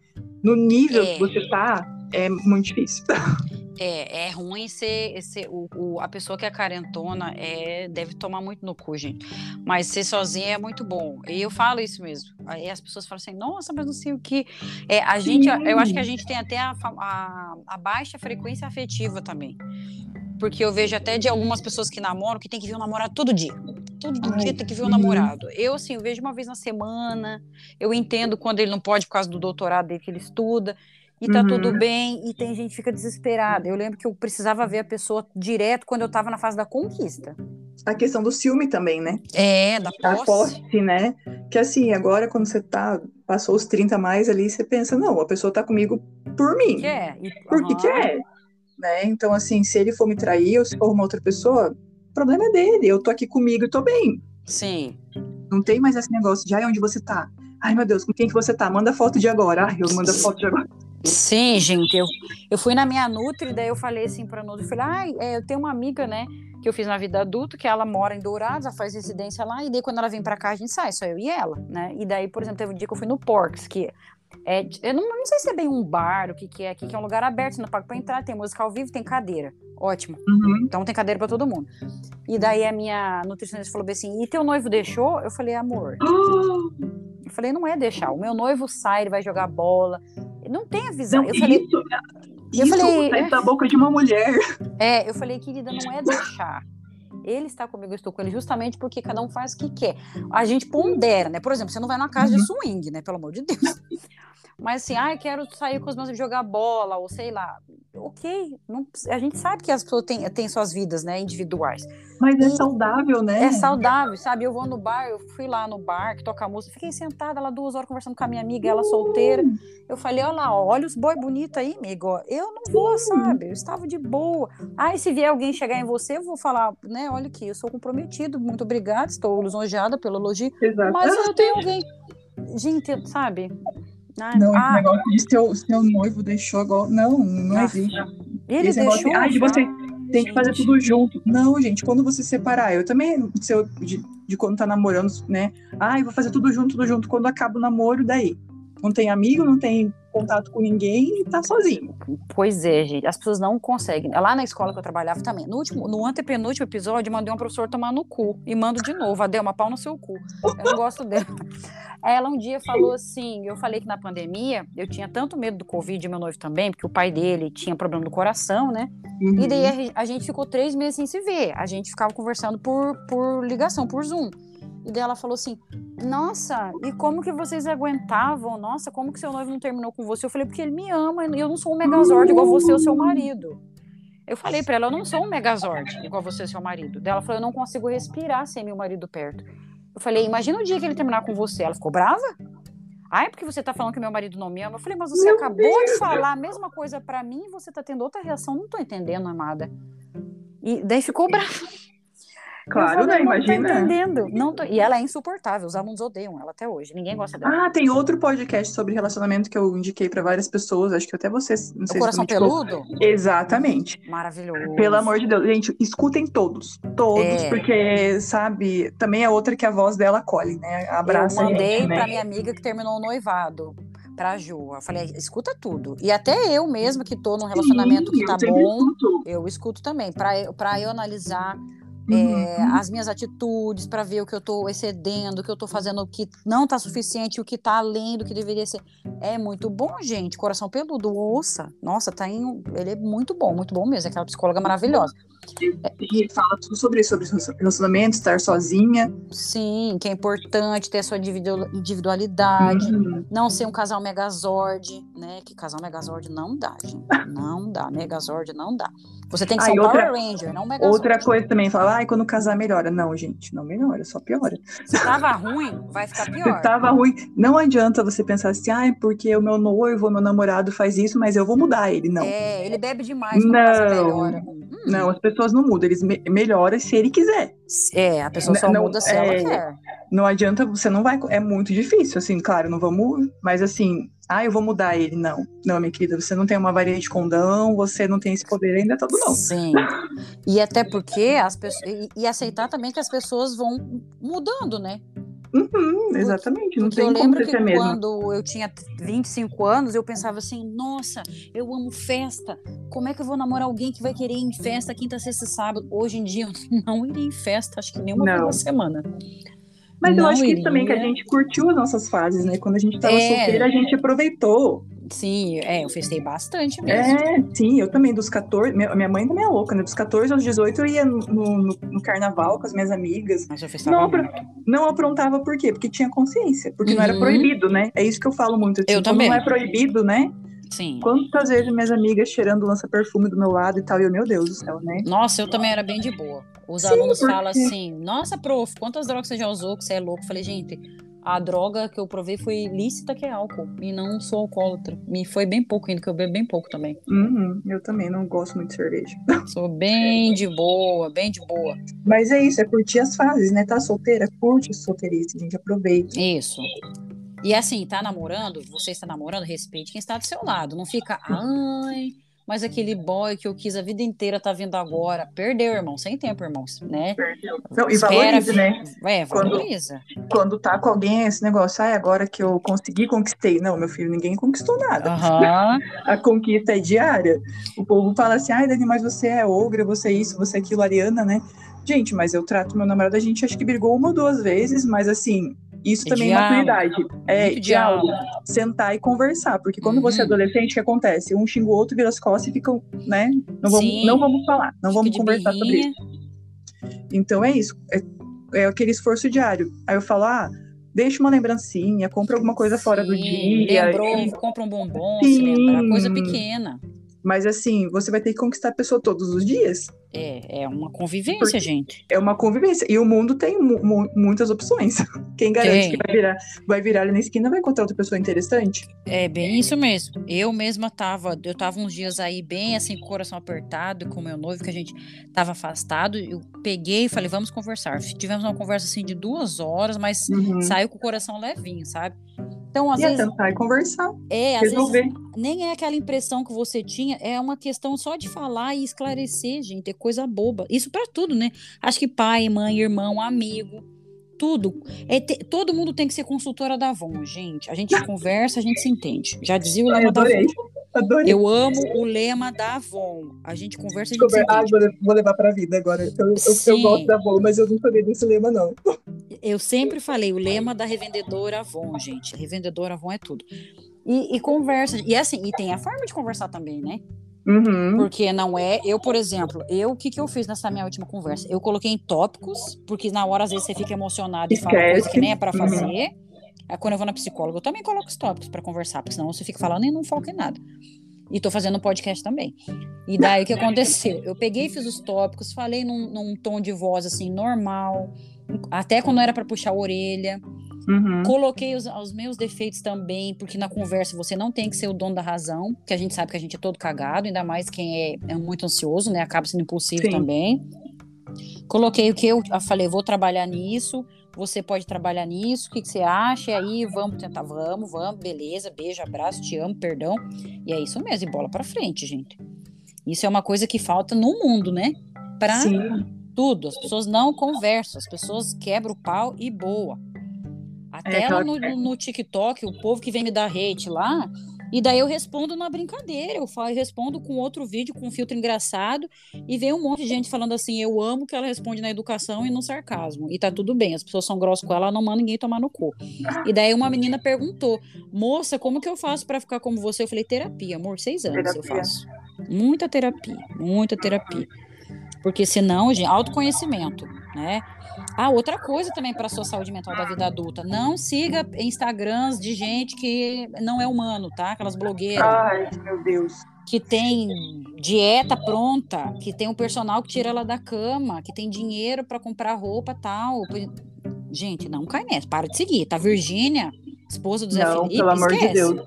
no nível é. que você tá, é muito difícil. É, é ruim ser, ser o, o, a pessoa que é carentona é, deve tomar muito no cu, gente. Mas ser sozinha é muito bom. E eu falo isso mesmo. Aí as pessoas falam assim, nossa, mas não sei o que. É, a gente, eu acho que a gente tem até a, a, a baixa frequência afetiva também. Porque eu vejo até de algumas pessoas que namoram que tem que ver o namorado todo dia. Todo dia tem que ver o uhum. namorado. Eu, assim, eu vejo uma vez na semana. Eu entendo quando ele não pode por causa do doutorado dele que ele estuda e tá uhum. tudo bem, e tem gente que fica desesperada. Eu lembro que eu precisava ver a pessoa direto quando eu tava na fase da conquista. A questão do ciúme também, né? É, da posse. A posse, né? Que assim, agora quando você tá, passou os 30 mais ali, você pensa, não, a pessoa tá comigo por mim. Quer. E, porque uhum. quer. Né? Então, assim, se ele for me trair ou se for uma outra pessoa, o problema é dele. Eu tô aqui comigo e tô bem. Sim. Não tem mais esse negócio de, ai, onde você tá? Ai, meu Deus, com quem que você tá? Manda foto de agora. Ai, eu mando foto de agora. Sim, gente, eu, eu fui na minha Nutri, daí eu falei assim pra Nutri, eu falei, ai, é, eu tenho uma amiga, né, que eu fiz na vida adulta, que ela mora em Dourados, ela faz residência lá, e daí quando ela vem pra cá, a gente sai, só eu e ela, né, e daí, por exemplo, teve um dia que eu fui no Porks, que é, eu não, não sei se é bem um bar, o que que é aqui, que é um lugar aberto, você não paga pra entrar, tem música ao vivo, tem cadeira, ótimo, uhum. então tem cadeira pra todo mundo. E daí a minha nutricionista falou assim, e teu noivo deixou? Eu falei, amor... Eu falei, não é deixar. O meu noivo sai, ele vai jogar bola. Não tem avisar. Não, eu falei, isso, eu isso falei, sai da boca de uma mulher. É, eu falei, querida, não é deixar. Ele está comigo, eu estou com ele, justamente porque cada um faz o que quer. A gente pondera, né? Por exemplo, você não vai numa casa de uhum. swing, né? Pelo amor de Deus. Mas assim, ah, quero sair com os meus jogar bola, ou sei lá. Ok, não, a gente sabe que as pessoas têm, têm suas vidas, né, individuais. Mas é saudável, né? É saudável, sabe? Eu vou no bar, eu fui lá no bar que toca música, fiquei sentada lá duas horas conversando com a minha amiga, ela solteira. Eu falei, olha lá, olha os boy bonito aí, amigo. Eu não vou, sabe? Eu estava de boa. Ah, e se vier alguém chegar em você, eu vou falar, né? Olha aqui, eu sou comprometido, muito obrigada, estou lisonjeada pelo elogio. Exato. Mas eu tenho alguém. Gente, sabe? Ah, não, ah, esse negócio de seu, seu noivo deixou agora. Não, não ah, existe. Ele esse deixou. De, ah, de você tem que fazer tudo junto. Não, gente, quando você separar, eu também, se eu, de, de quando tá namorando, né? Ah, eu vou fazer tudo junto, tudo junto. Quando acaba o namoro, daí. Não tem amigo, não tem contato com ninguém e tá sozinho. Pois é, gente. As pessoas não conseguem. Lá na escola que eu trabalhava também, no último, no antepenúltimo episódio, mandei um professor tomar no cu. E mando de novo. Adê, uma pau no seu cu. Eu não gosto dela. Ela um dia falou assim: eu falei que na pandemia eu tinha tanto medo do Covid, e meu noivo também, porque o pai dele tinha problema do coração, né? Uhum. E daí a, a gente ficou três meses sem se ver. A gente ficava conversando por, por ligação, por Zoom. E daí ela falou assim: Nossa, e como que vocês aguentavam? Nossa, como que seu noivo não terminou com você? Eu falei: Porque ele me ama e eu não sou um megazord igual você ou seu marido. Eu falei para ela: Eu não sou um megazord igual você e seu marido. Daí ela falou: Eu não consigo respirar sem meu marido perto. Eu falei: Imagina o dia que ele terminar com você. Ela ficou brava? Ah, é porque você tá falando que meu marido não me ama? Eu falei: Mas você meu acabou Deus. de falar a mesma coisa para mim e você tá tendo outra reação. Não tô entendendo, amada. E daí ficou brava. Claro, falei, né? Imagina. Não tô entendendo. Não tô... E ela é insuportável, os alunos odeiam ela até hoje. Ninguém gosta dela. Ah, tem outro podcast sobre relacionamento que eu indiquei para várias pessoas, acho que até vocês. Não o sei Coração se Peludo? Exatamente. Maravilhoso. Pelo amor de Deus. Gente, escutem todos. Todos, é. porque, sabe, também é outra que a voz dela colhe, né? Abraça Eu mandei gente, né? pra minha amiga que terminou o noivado pra Ju. Eu falei, escuta tudo. E até eu mesma que tô num relacionamento Sim, que tá bom, escuto. eu escuto também, pra, pra eu analisar é, as minhas atitudes, para ver o que eu estou excedendo, o que eu estou fazendo, o que não está suficiente, o que está além do que deveria ser. É muito bom, gente. Coração peludo, ouça. Nossa, tá em, ele é muito bom, muito bom mesmo. Aquela psicóloga maravilhosa. E fala tudo sobre isso, sobre relacionamento, estar sozinha. Sim, que é importante ter a sua individualidade, uhum. não ser um casal megazord, né? Que casal megazord não dá, gente. Não dá, megazord não dá. Você tem que ser um outra, Power Ranger, não um Megazord. Outra coisa também, falar, ai, quando casar melhora. Não, gente, não melhora, só piora. Se tava ruim, vai ficar pior. Se tava ruim, não adianta você pensar assim, ai, porque o meu noivo, o meu namorado faz isso, mas eu vou mudar ele. Não. É, ele bebe demais, não, melhora. Hum. Não, as pessoas não mudam, eles me melhoram se ele quiser. É, a pessoa só não, muda se é, ela quer. Não adianta, você não vai. É muito difícil, assim, claro, não vamos. Mas assim, ah, eu vou mudar ele. Não, não, minha querida, você não tem uma varinha de condão, você não tem esse poder ainda todo, não. Sim. E até porque as pessoas. E, aceitar também que as pessoas vão mudando, né? Uhum, exatamente, não porque tem eu como lembro que mesmo. quando eu tinha 25 anos, eu pensava assim, nossa, eu amo festa. Como é que eu vou namorar alguém que vai querer ir em festa quinta, sexta, sábado? Hoje em dia eu não iria em festa, acho que nem uma vez na semana. Mas não eu acho que isso também que a gente curtiu as nossas fases, né? Quando a gente estava é... solteira, a gente aproveitou. Sim, é, eu festei bastante mesmo. É, sim, eu também, dos 14. Minha, minha mãe também é louca, né? Dos 14 aos 18 eu ia no, no, no carnaval com as minhas amigas. Mas eu festava não, não aprontava por quê? Porque tinha consciência. Porque uhum. não era uhum. proibido, né? É isso que eu falo muito. Assim, eu também. não é proibido, né? Sim. Quantas vezes minhas amigas cheirando lança-perfume do meu lado e tal, e eu, meu Deus do céu, né? Nossa, eu também era bem de boa. Os Sim, alunos porque... falam assim: Nossa, prof, quantas drogas você já usou que você é louco? Eu falei, gente, a droga que eu provei foi lícita, que é álcool. E não sou alcoólatra. Me foi bem pouco ainda, que eu bebo bem pouco também. Uhum, eu também não gosto muito de cerveja. Sou bem de boa, bem de boa. Mas é isso, é curtir as fases, né? Tá solteira, curte solteirice, gente, aproveita. Isso. E assim, tá namorando, você está namorando, respeite quem está do seu lado. Não fica, ai, mas aquele boy que eu quis a vida inteira tá vindo agora. Perdeu, irmão, sem tempo, irmãos, né? Perdeu. Não, e valoriza, né? É, valoriza. Quando, quando tá com alguém, esse negócio, ai, agora que eu consegui, conquistei. Não, meu filho, ninguém conquistou nada. Uhum. a conquista é diária. O povo fala assim, ai, Dani, mas você é ogra, você é isso, você é aquilo, Ariana, né? Gente, mas eu trato meu namorado, a gente acho que brigou uma ou duas vezes, mas assim, isso também é maturidade. É diálogo. Sentar e conversar. Porque quando uhum. você é uhum. adolescente, o que acontece? Um xinga o outro, vira as costas e ficam, né? Não vamos, não vamos falar, não vamos conversar birrinha. sobre isso. Então é isso. É, é, aquele esforço diário. Aí eu falo, ah, deixa uma lembrancinha, compra alguma coisa Sim, fora do dia. Lembrou, e... compra um bombom, Sim. se lembrar, coisa pequena. Mas assim, você vai ter que conquistar a pessoa todos os dias. É, é uma convivência, Porque gente. É uma convivência. E o mundo tem mu muitas opções. Quem garante tem. que vai virar, vai virar ali na esquina vai encontrar outra pessoa interessante? É bem isso mesmo. Eu mesma tava, eu tava uns dias aí bem assim, com o coração apertado, com o meu noivo, que a gente tava afastado. Eu peguei e falei, vamos conversar. Tivemos uma conversa assim de duas horas, mas uhum. saiu com o coração levinho, sabe? Então, às e vezes. É tentar e conversar. É, às resolver. vezes. Nem é aquela impressão que você tinha, é uma questão só de falar e esclarecer, gente. É coisa boba. Isso para tudo, né? Acho que pai, mãe, irmão, amigo, tudo. É te... todo mundo tem que ser consultora da Avon, gente. A gente conversa, a gente se entende. Já dizia o lema da Avon. Adorei. Eu amo o lema da Avon. A gente conversa, a gente. Ah, vou levar para a vida agora. Eu, eu, eu, gosto da Avon, mas eu não sabia desse lema, não. Eu sempre falei o lema da revendedora Avon, gente. Revendedora Avon é tudo. E, e, conversa. E assim, e tem a forma de conversar também, né? Uhum. Porque não é. Eu, por exemplo, eu o que, que eu fiz nessa minha última conversa? Eu coloquei em tópicos, porque na hora às vezes você fica emocionado e Esquece. fala coisa que nem é para uhum. fazer. Uhum. Quando eu vou na psicóloga, eu também coloco os tópicos para conversar, porque senão você fica falando e não foca em nada. E tô fazendo um podcast também. E daí o que aconteceu? Eu peguei e fiz os tópicos, falei num, num tom de voz assim, normal até quando era para puxar a orelha. Uhum. Coloquei os, os, meus defeitos também, porque na conversa você não tem que ser o dono da razão, que a gente sabe que a gente é todo cagado, ainda mais quem é, é muito ansioso, né? Acaba sendo impulsivo Sim. também. Coloquei o que eu, eu falei, vou trabalhar nisso, você pode trabalhar nisso, o que, que, você acha? E aí, vamos tentar, vamos, vamos, beleza, beijo, abraço, te amo, perdão. E é isso mesmo, e bola para frente, gente. Isso é uma coisa que falta no mundo, né? Pra Sim tudo. As pessoas não conversam, as pessoas quebram o pau e boa. Até é, no, no, TikTok, o povo que vem me dar hate lá, E daí eu respondo na brincadeira, eu falo, eu respondo com outro vídeo, com um filtro engraçado, e vem um monte de gente falando assim, eu amo que ela responde na educação e no sarcasmo. E tá tudo bem, as pessoas são grossas com ela, não manda ninguém tomar no cu. E daí uma menina perguntou, moça, como que eu faço para ficar como você? Eu falei, terapia, amor, seis anos terapia. eu faço. Muita terapia, muita terapia. Porque senão, gente, autoconhecimento, né? Ah, outra coisa também para a sua saúde mental da vida adulta. Não siga Instagrams de gente que não é humano, tá? Aquelas blogueiras. Ai, meu Deus. Que tem dieta pronta, que tem um personal que tira ela da cama, que tem dinheiro para comprar roupa tal. Gente, não cai nessa. Para de seguir. Tá, Virgínia, esposa do Zé não, Felipe? Pelo amor esquece. de Deus.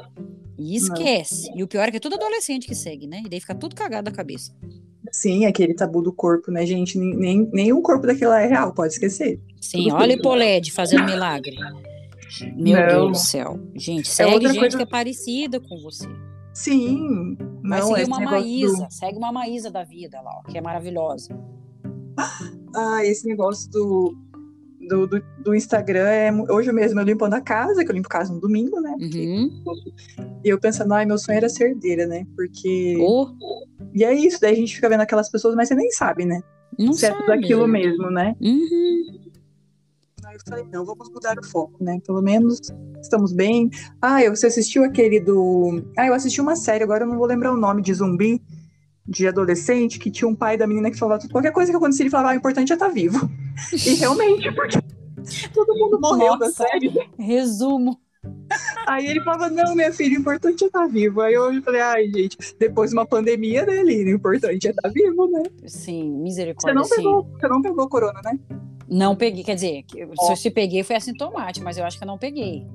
E esquece. Não. E o pior é que é tudo adolescente que segue, né? E daí fica tudo cagado da cabeça. Sim, aquele tabu do corpo, né, gente? Nem, nem o corpo daquela é real, pode esquecer. Sim, olha o Hipolede fazendo milagre. Meu não. Deus do céu. Gente, segue é gente coisa... que é parecida com você. Sim. Não, seguir uma Maísa, do... segue uma Maísa da vida lá, ó, que é maravilhosa. Ah, esse negócio do, do, do, do, Instagram é. Hoje mesmo eu limpando a casa, que eu limpo casa no domingo, né? Uhum. E eu pensando, ai, meu sonho era ser herdeira, né? Porque. Oh. E é isso, daí a gente fica vendo aquelas pessoas, mas você nem sabe, né? Não Se é tudo aquilo mesmo, né? Uhum. Aí eu falei, não, vamos mudar o foco, né? Pelo menos estamos bem. Ah, você assistiu aquele do. Ah, eu assisti uma série, agora eu não vou lembrar o nome de zumbi de adolescente que tinha um pai da menina que falava qualquer coisa que acontecia, ele falava, ah, o importante é estar tá vivo. E realmente, porque todo mundo morreu Nossa, da série. Resumo. Aí ele falava, não, minha filha, o importante é estar tá vivo. Aí eu falei, ai, gente, depois de uma pandemia, né, Lina? O importante é estar tá vivo, né? Sim, misericórdia. Você não pegou, sim. você não pegou corona, né? Não peguei, quer dizer, se eu se peguei foi assintomático, mas eu acho que eu não peguei.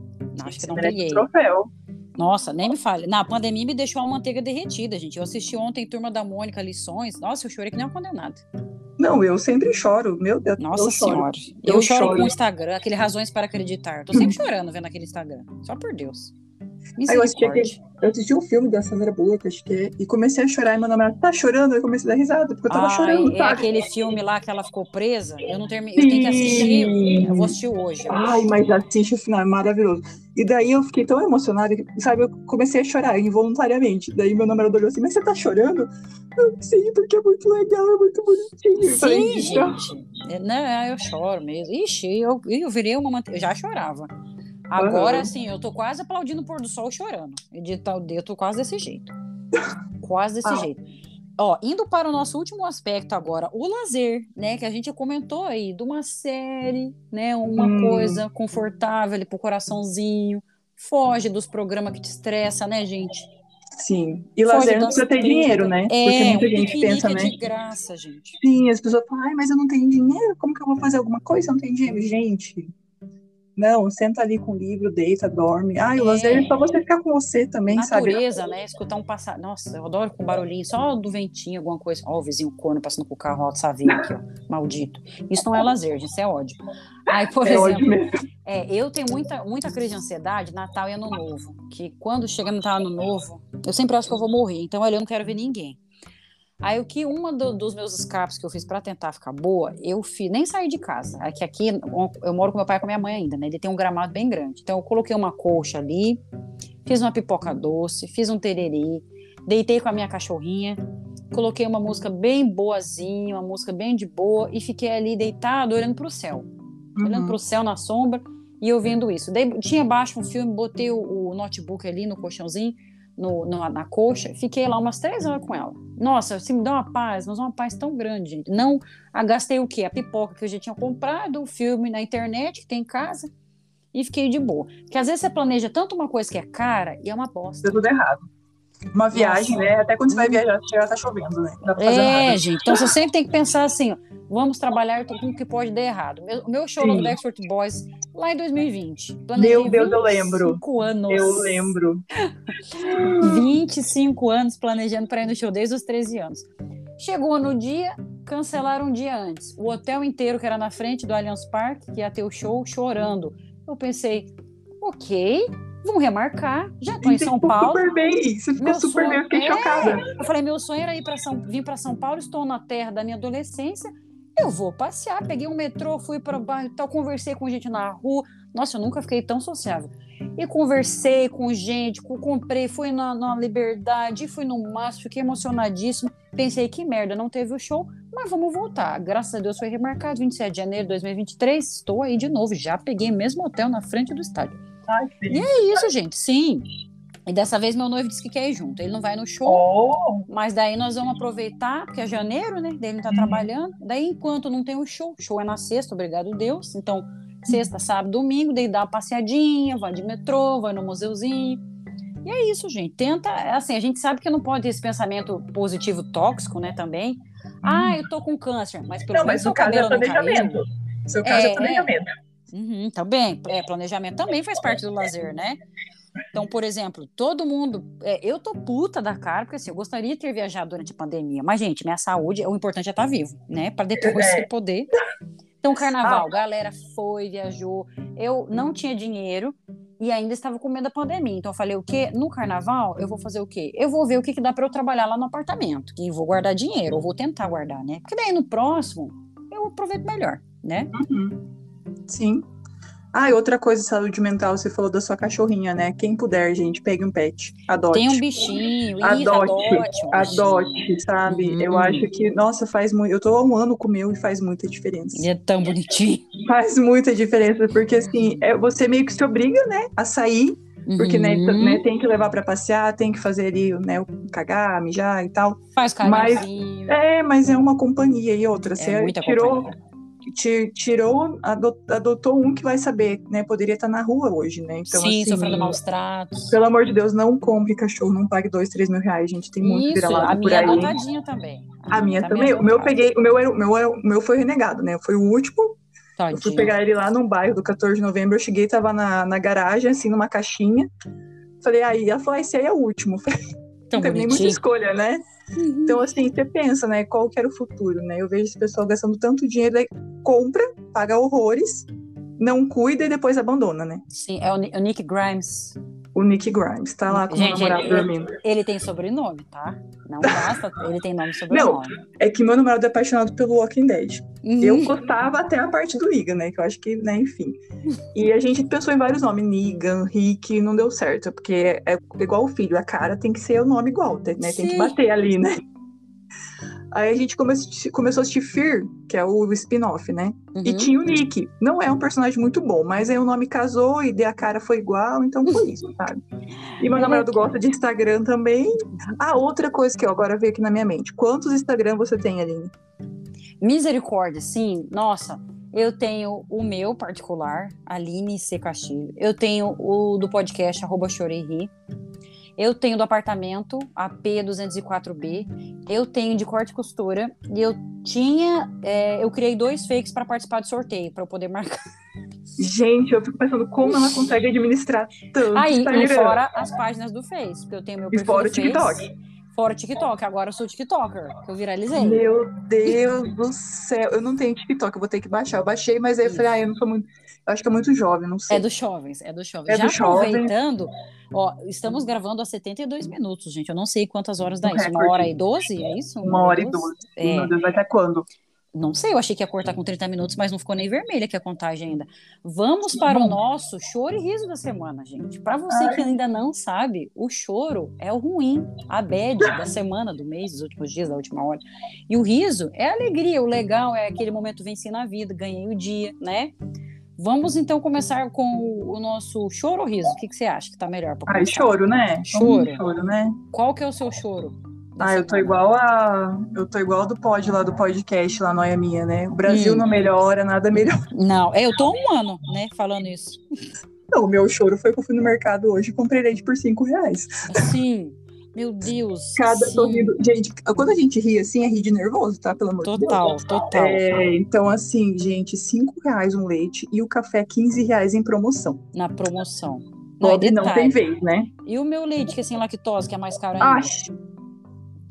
Acho que não peguei. Troféu. Nossa, nem me fale. Na pandemia me deixou uma manteiga derretida, gente. Eu assisti ontem Turma da Mônica, lições. Nossa, eu chorei que nem uma condenada. Não, eu sempre choro, meu Deus. Nossa eu senhora. Choro. Eu, eu choro, choro com o Instagram, aquele razões para acreditar. Tô sempre chorando vendo aquele Instagram. Só por Deus. Aí eu assisti, aquele, eu assisti um filme da Sandra Bullock, acho que é, e comecei a chorar. E meu namorado tá chorando, eu comecei a dar risada, porque eu tava Ai, chorando. É sabe? aquele filme lá que ela ficou presa. Eu não terminei. Eu tenho que assistir. Eu vou assistir hoje. Ai, mas assiste o final, é maravilhoso. E daí eu fiquei tão emocionada que, sabe, eu comecei a chorar involuntariamente. Daí meu namorado olhou assim, mas você tá chorando? Eu, sim, porque é muito legal, é muito bonitinho. Sim, falei, gente. É, não, eu choro mesmo. Ixi, eu, eu virei uma. Eu já chorava. Agora, uhum. assim, eu tô quase aplaudindo o pôr do sol chorando. Eu tô quase desse jeito. quase desse ah. jeito. Ó, indo para o nosso último aspecto agora, o lazer, né? Que a gente comentou aí de uma série, né? Uma hum. coisa confortável ali pro coraçãozinho. Foge dos programas que te estressa, né, gente? Sim. E Foge lazer não precisa ter dinheiro, né? É, Porque muita um gente pensa, é né? de graça, gente. Sim, as pessoas falam, ai, mas eu não tenho dinheiro, como que eu vou fazer alguma coisa? Eu não tenho dinheiro. Gente, não, senta ali com o livro, deita, dorme. Ah, o lazer é só você ficar com você também, Natureza, sabe? Natureza, né? Escutar um passar. Nossa, eu adoro com barulhinho, só do ventinho, alguma coisa. Ó, o vizinho corno passando com o carro alto saveiro aqui, ó. Maldito. Isso não é lazer, gente, isso é ódio. Aí, por é exemplo, é, eu tenho muita, muita crise de ansiedade Natal e Ano Novo. Que quando chega Natal e Ano Novo, eu sempre acho que eu vou morrer. Então, olha, eu não quero ver ninguém. Aí o que uma do, dos meus escapes que eu fiz para tentar ficar boa, eu fiz, nem saí de casa. É que aqui eu moro com meu pai e com minha mãe ainda, né? Ele tem um gramado bem grande. Então eu coloquei uma colcha ali, fiz uma pipoca doce, fiz um tereri, deitei com a minha cachorrinha, coloquei uma música bem boazinha, uma música bem de boa e fiquei ali deitado olhando para o céu. Uhum. Olhando para o céu na sombra e ouvindo isso. Daí tinha baixo um filme, botei o, o notebook ali no colchãozinho no, no, na coxa, fiquei lá umas três horas com ela. Nossa, assim, me dá uma paz, mas uma paz tão grande, gente. Não gastei o quê? A pipoca que eu já tinha comprado, o filme na internet que tem em casa, e fiquei de boa. Porque às vezes você planeja tanto uma coisa que é cara e é uma bosta. Deu tudo errado. Uma viagem, Nossa. né? Até quando você vai viajar, já tá chovendo, né? é, nada. gente. Então você sempre tem que pensar assim, ó, vamos trabalhar com o que pode dar errado. O meu show Sim. no Backstreet Boys lá em 2020. Planejei meu Deus, eu lembro. 25 anos. Eu lembro. 25 anos planejando para ir no show desde os 13 anos. Chegou no dia, cancelaram um dia antes. O hotel inteiro, que era na frente do Allianz Parque, que ia ter o show, chorando. Eu pensei, ok, vamos remarcar. Já estou em São Paulo. Super bem, você ficou meu super sonho... bem, eu fiquei é... chocada. Eu falei, meu sonho era ir para São, vir para São Paulo, estou na terra da minha adolescência. Eu vou passear, peguei um metrô, fui para o bairro tal, conversei com gente na rua, Nossa, eu nunca fiquei tão sociável. E conversei com gente, comprei, fui na, na Liberdade, fui no Márcio, fiquei emocionadíssimo. Pensei, que merda, não teve o show, mas vamos voltar. Graças a Deus foi remarcado, 27 de janeiro de 2023. Estou aí de novo, já peguei o mesmo hotel na frente do estádio. Ai, e é isso, gente, sim. E dessa vez meu noivo disse que quer ir junto. Ele não vai no show, oh. mas daí nós vamos aproveitar, porque é janeiro, né? Daí ele não tá uhum. trabalhando. Daí, enquanto não tem o show, show é na sexta, obrigado Deus. Então, sexta, sábado, domingo, daí dá uma passeadinha, vai de metrô, vai no museuzinho. E é isso, gente. Tenta, assim, a gente sabe que não pode ter esse pensamento positivo tóxico, né, também. Ah, eu tô com câncer, mas pelo não, menos seu cabelo é planejamento. Seu caso é, é planejamento. É. Uhum, também, é, planejamento também faz parte do lazer, né? Então, por exemplo, todo mundo. É, eu tô puta da cara, porque assim, eu gostaria de ter viajado durante a pandemia. Mas, gente, minha saúde, o importante é estar tá vivo, né? Para depois é. poder. Então, carnaval, ah. galera foi, viajou. Eu não tinha dinheiro e ainda estava com medo da pandemia. Então, eu falei: o quê? No carnaval, eu vou fazer o quê? Eu vou ver o que, que dá para eu trabalhar lá no apartamento. E vou guardar dinheiro, ou vou tentar guardar, né? Porque daí no próximo, eu aproveito melhor, né? Uhum. Sim. Ah, e outra coisa, saúde mental, você falou da sua cachorrinha, né? Quem puder, gente, pegue um pet, adote. Tem um bichinho, adote, adote, um adote, bichinho. sabe? Uhum. Eu acho que, nossa, faz muito. Eu tô há um ano com o meu e faz muita diferença. E é tão bonitinho. Faz muita diferença, porque assim, é, você meio que se obriga, né, a sair. Porque né, uhum. né, tem que levar para passear, tem que fazer ali, né, cagar, mijar e tal. Faz carinhozinho. Mas, é, mas é uma companhia e outra. É você tirou, companhia tirou, adotou um que vai saber, né? Poderia estar na rua hoje, né? Então, Sim, assim, sofrendo maus tratos. Pelo amor de Deus, não compre cachorro, não pague dois, três mil reais, gente. Tem muito vira lá por aí. A minha é também. A, a minha tá também. O meu peguei, o meu, era, o meu, era, o meu foi renegado, né? Foi o último. Tadinho. Eu fui pegar ele lá num bairro do 14 de novembro. Eu cheguei, tava na, na garagem, assim, numa caixinha. Falei, aí, ela falou, ah, esse aí é o último. Falei, não tem nem muita escolha, né? Uhum. Então, assim, você pensa, né? Qual que era o futuro, né? Eu vejo esse pessoal gastando tanto dinheiro, aí compra, paga horrores, não cuida e depois abandona, né? Sim, é o, o Nick Grimes. O Nick Grimes tá lá com Gente, o namorado ele, dormindo. Ele tem sobrenome, tá? Não basta, ele tem nome e sobrenome. Não, é que meu namorado é apaixonado pelo Walking Dead. Uhum. Eu gostava até a parte do Negan, né? Que eu acho que, né, enfim. E a gente pensou em vários nomes, Negan, Rick, não deu certo, porque é igual o filho, a cara tem que ser o nome igual, né? Tem que bater ali, né? Aí a gente come começou a assistir Fear, que é o spin-off, né? Uhum. E tinha o Nick. Não é um personagem muito bom, mas aí o nome casou e a cara foi igual, então foi isso, sabe? E meu namorado gosta de Instagram também. Ah, outra coisa que eu agora veio aqui na minha mente. Quantos Instagram você tem, Aline? Misericórdia, sim. Nossa, eu tenho o meu particular, Aline C. Castilho. Eu tenho o do podcast, arroba Chorei Ri. Eu tenho do apartamento, AP 204B. Eu tenho de corte e costura. E eu tinha. É, eu criei dois fakes para participar do sorteio, para eu poder marcar. Gente, eu fico pensando como ela consegue administrar tanto. Aí, Instagram. e fora as páginas do Face, porque eu tenho meu perfil. E fora o TikTok. Fora o TikTok, agora eu sou TikToker, que eu viralizei. Meu Deus do céu, eu não tenho TikTok, eu vou ter que baixar. Eu baixei, mas aí eu falei, ah, eu não sou muito. Eu acho que é muito jovem, não sei. É dos jovens, é dos jovens. É Já do aproveitando, jovem. Ó, estamos gravando a 72 minutos, gente. Eu não sei quantas horas dá isso. Uma hora e doze, é isso? Uma, Uma hora e doze. É. Meu Deus, vai até quando? Não sei, eu achei que ia cortar com 30 minutos, mas não ficou nem vermelha aqui a contagem ainda. Vamos para o nosso choro e riso da semana, gente. Para você que ainda não sabe, o choro é o ruim, a bad da semana, do mês, dos últimos dias, da última hora. E o riso é a alegria, o legal é aquele momento venci na vida, ganhei o dia, né? Vamos então começar com o nosso choro ou riso? O que, que você acha que tá melhor para começar? Ah, choro, né? Choro. choro, né? Qual que é o seu choro? Ah, eu tô igual a. Eu tô igual do pod lá do podcast, lá Noia Minha, né? O Brasil hum. não melhora, nada melhora. Não, é, eu tô um ano, né, falando isso. Não, o meu choro foi que eu fui no mercado hoje e comprei leite por cinco reais. Sim. Meu Deus. Cada sim. sorrindo. Gente, quando a gente ri assim, é rir de nervoso, tá? Pelo amor total, de Deus. Total, total. É, então, assim, gente, cinco reais um leite e o café 15 reais em promoção. Na promoção. Pobre não, não tem vez, né? E o meu leite, que é sem lactose, que é mais caro ainda? Acho.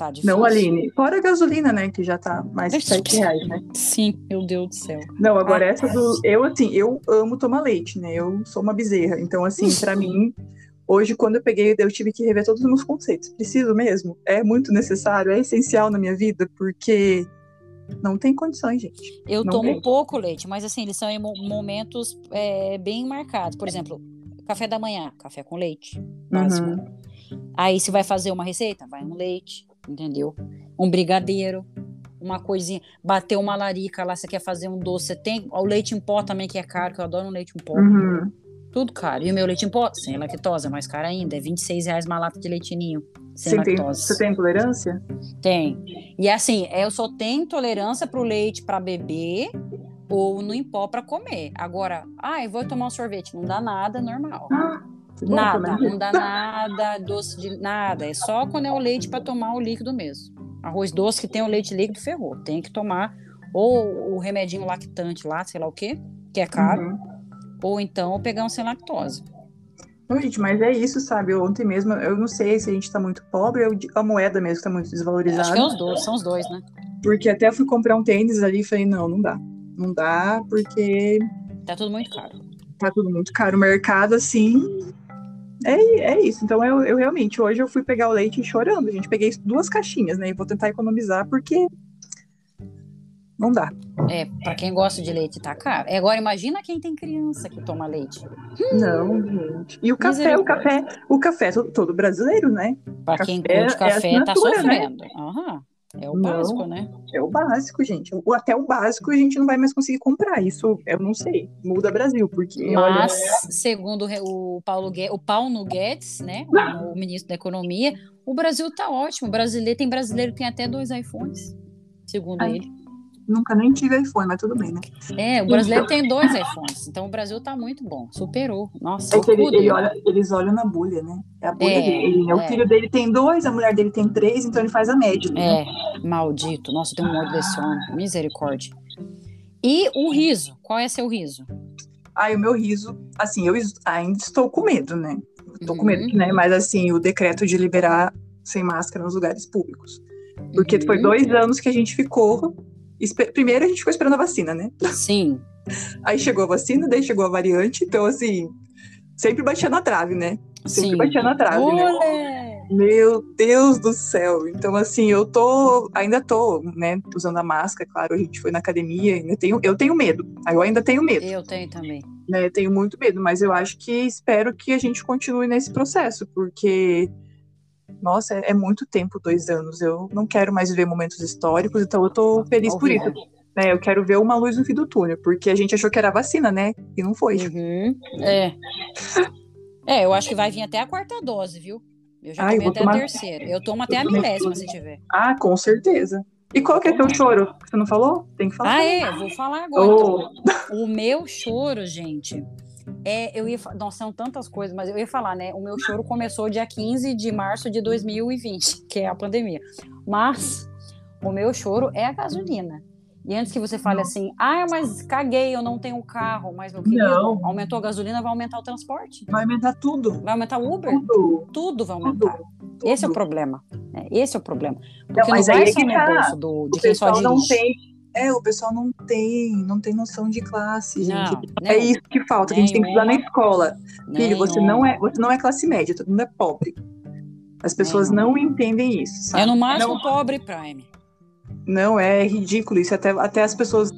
Tá difícil. Não, Aline. Fora a gasolina, né? Que já tá mais de 7 reais, né? Sim, meu Deus do céu. Não, agora ah, essa do. Eu, assim, eu amo tomar leite, né? Eu sou uma bezerra. Então, assim, para mim, hoje, quando eu peguei, eu tive que rever todos os meus conceitos. Preciso mesmo? É muito necessário? É essencial na minha vida? Porque Não tem condições, gente. Eu Não tomo tem. pouco leite, mas assim, eles são em mo- momentos é, bem marcados. Por exemplo, café da manhã, café com leite, básico. Uhum. Aí se vai fazer uma receita, vai um leite, entendeu? Um brigadeiro, uma coisinha, bater uma larica lá, você quer fazer um doce, você tem o leite em pó também que é caro, que eu adoro um leite em pó. Uhum. Tudo caro. E o meu leite em pó, sem lactose, é mais caro ainda, é 26 reais uma lata de leitinho, sem Você tem, lactose. você tem intolerância? Tem. E assim, eu só tenho intolerância pro leite para beber ou no em pó para comer. Agora, ah, eu vou tomar um sorvete, não dá nada, normal. Ah, Nada, não dá nada, doce de nada. É só quando é o leite para tomar o líquido mesmo. Arroz doce que tem o leite líquido ferrou. Tem que tomar ou o remedinho lactante lá, sei lá o quê, que é caro, Uhum. Ou então pegar um sem lactose. Não, gente, mas é isso, sabe? Ontem mesmo, eu não sei se a gente tá muito pobre ou a moeda mesmo tá muito desvalorizada. Acho que é os dois, são os dois, né? Porque até fui comprar um tênis ali e falei, não, não dá. Não dá, porque Tá tudo muito caro. tá tudo muito caro. O mercado, assim. É, é isso. Então, eu, eu realmente, hoje eu fui pegar o leite chorando, gente. Peguei duas caixinhas, né? E vou tentar economizar, porque. Não dá. É, para quem gosta de leite tá caro. É, agora imagina quem tem criança que toma leite. Não, gente. E o café, o café, o café todo, brasileiro, né? Para quem Café curte é café, tá assinatura, né? sofrendo. Aham. É o Não. básico, né? É o básico, gente. O- Até o básico a gente não vai mais conseguir comprar. Isso eu não sei. Muda Brasil, porque olha. Mas, segundo o Paulo, Gue- o Paulo Guedes, né, o ministro da Economia, o Brasil tá ótimo. O brasileiro tem brasileiro que tem até dois iPhones, segundo Ai, ele. Nunca nem tive iPhone, mas tudo bem, né? É, o brasileiro tem dois iPhones. Então o Brasil tá muito bom, superou. Nossa, É que ele, ele olha, eles olham na bolha, né? É a bolha É, dele. é. O filho dele tem dois, a mulher dele tem três, então ele faz a média. né? É, maldito. Nossa, tenho um ódio desse homem. Misericórdia. E o riso. Qual é seu riso? Aí o meu riso, assim, eu ainda estou com medo, né? Estou com Uhum. medo, né? Mas assim, o decreto de liberar sem máscara nos lugares públicos. Porque Uhum. foi dois anos que a gente ficou. Primeiro a gente ficou esperando a vacina, né? Sim. Aí chegou a vacina, daí chegou a variante, então assim, sempre batia na trave, né? Sempre Sim. batia na trave, né? Meu Deus do céu. Então, assim, eu tô, ainda tô, né, usando a máscara, claro, a gente foi na academia, ainda tenho, eu tenho medo. Eu ainda tenho medo, Eu tenho também. né? Eu tenho muito medo, mas eu acho que espero que a gente continue nesse processo, porque nossa, é, muito tempo, dois anos. Eu não quero mais viver momentos históricos, então eu tô feliz por isso. Né? Eu quero ver uma luz no fim do túnel, porque a gente achou que era vacina, né? E não foi. Uhum. É. É, eu acho que vai vir até a quarta dose, viu? Eu já Ai, tomei vou até tomar- a terceira. Eu tomo até Eu a milésima, se tiver. Ah, com certeza. E qual que é teu choro? Você não falou? Tem que falar. Ah, é? Eu vou falar agora. Oh. então. O meu choro, gente, é. Eu ia. Não, são tantas coisas, mas eu ia falar, né? O meu choro começou dia 15 de março de 2020, que é a pandemia. Mas o meu choro é a gasolina. E antes que você fale assim, ah, mas caguei, eu não tenho carro, mas meu querido, Não. aumentou a gasolina, vai aumentar o transporte, Vai aumentar tudo. vai aumentar o Uber, Tudo. tudo vai Tudo. aumentar. Esse é o tudo. problema. né? Esse é o problema. Porque Não, não, mas vai é só que no tá. bolso do, de O quem só pessoal não dirige. tem. É, o pessoal não tem, não tem noção de classe, gente. Não, é nenhum. isso que falta, que a gente tem que estudar na escola. Filho, você não é, você não é classe média, todo mundo é pobre. As pessoas Nenhuma. não entendem isso, sabe? É no máximo Não, pobre Prime. não é ridículo isso, até, até as pessoas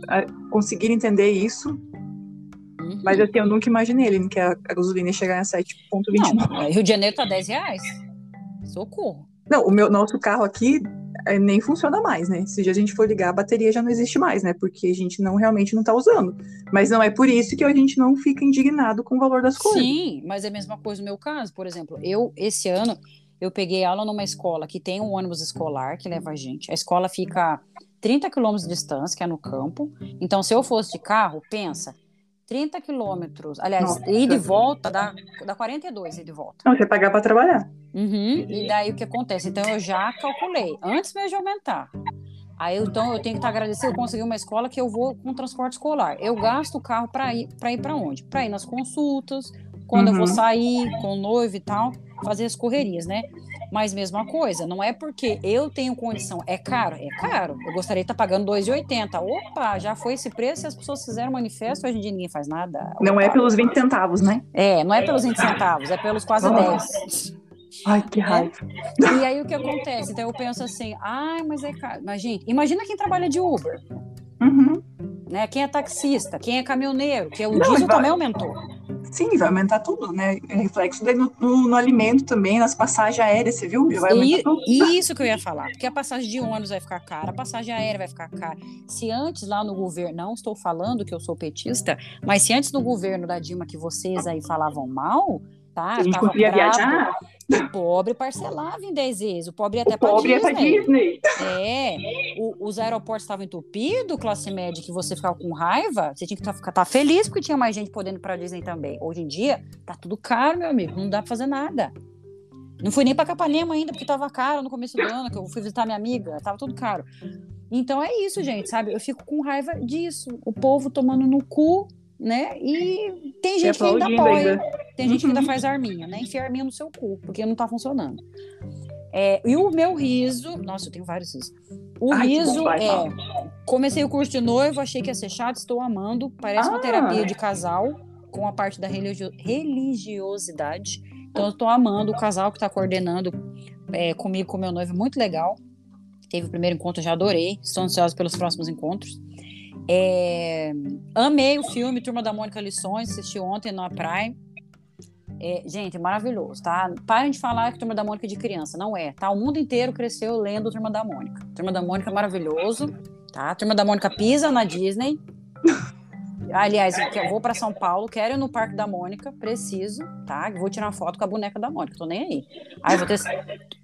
conseguirem entender isso. Uhum. Mas assim, eu nunca imaginei ele que a, a gasolina ia chegar a 7,29. Não, Rio de Janeiro tá 10 reais. Socorro. Não, o meu nosso carro aqui é, nem funciona mais, né? Se a gente for ligar, a bateria já não existe mais, né? Porque a gente não realmente não tá usando. Mas não é por isso que a gente não fica indignado com o valor das coisas. Sim, mas é a mesma coisa no meu caso. Por exemplo, eu, esse ano, eu peguei aula numa escola que tem um ônibus escolar que leva a gente. A escola fica a 30 quilômetros de distância, que é no campo. Então, se eu fosse de carro, pensa, 30 quilômetros. Aliás, Nossa. ir de volta dá, dá 42 ir de volta. Não, você pagar para trabalhar. Uhum, E daí o que acontece? Então eu já calculei, antes mesmo de aumentar. Aí eu, então eu tenho que estar agradecido, eu consegui uma escola que eu vou com transporte escolar. Eu gasto o carro para ir para ir para onde? Para ir nas consultas, quando eu vou Uhum. sair com o noivo e tal, fazer as correrias, né? Mas mesma coisa, não é porque eu tenho condição, é caro, é caro. Eu gostaria de estar pagando 2,80. Opa, já foi esse preço e as pessoas fizeram manifesto, hoje em dia ninguém faz nada. Não é Opa. pelos 20 centavos, né? É, não é pelos 20 centavos, é pelos quase Nossa. 10. Ai, que raiva. E aí o que acontece? Então eu penso assim, ai, mas é caro. Mas, gente, imagina quem trabalha de Uber. Uhum. Né? Quem é taxista, quem é caminhoneiro, que o Não, diesel vai- também aumentou. Sim, vai aumentar tudo, né? É reflexo no, no- no alimento também, nas passagens aéreas, você viu? Vai aumentar E, tudo. isso que eu ia falar, porque a passagem de ônibus vai ficar cara, a passagem aérea vai ficar cara. Se antes lá no governo, não estou falando que eu sou petista, mas se antes no governo da Dilma que vocês aí falavam mal, tá? a gente conseguia brabo, viajar, O pobre parcelava em 10 vezes, o pobre ia até o pobre pra ia pra Disney. Disney. É, o- os aeroportos estavam entupidos, classe média, que você ficava com raiva, você tinha que estar tá feliz porque tinha mais gente podendo ir pra Disney também. Hoje em dia, tá tudo caro, meu amigo, não dá pra fazer nada. Não fui nem pra Capanema ainda, porque tava caro no começo do ano, que eu fui visitar minha amiga, tava tudo caro. Então é isso, gente, sabe? Eu fico com raiva disso. O povo tomando no cu, né? E tem gente que ainda apoia. ainda. Tem gente que ainda faz arminha, né? Enfia arminha no seu cu, porque não tá funcionando. É, e o meu riso, nossa, eu tenho vários risos. O Ai, riso vai, é: fala. comecei o curso de noivo, achei que ia ser chato, estou amando. Parece uma Ah. terapia de casal, com a parte da religio- religiosidade. Então, eu estou amando o casal que está coordenando é, comigo, com meu noivo, muito legal. Teve o primeiro encontro, já adorei. Estou ansiosa pelos próximos encontros. É, amei o filme Turma da Mônica Lições, assisti ontem na Prime. É, gente, maravilhoso, tá? Parem de falar que Turma da Mônica é de criança, não é, tá? O mundo inteiro cresceu lendo Turma da Mônica. Turma da Mônica é maravilhoso, tá? Turma da Mônica pisa na Disney. Aliás, eu vou para São Paulo, quero ir no Parque da Mônica, preciso, tá? Vou tirar uma foto com a boneca da Mônica, tô nem aí. Aí vou ter.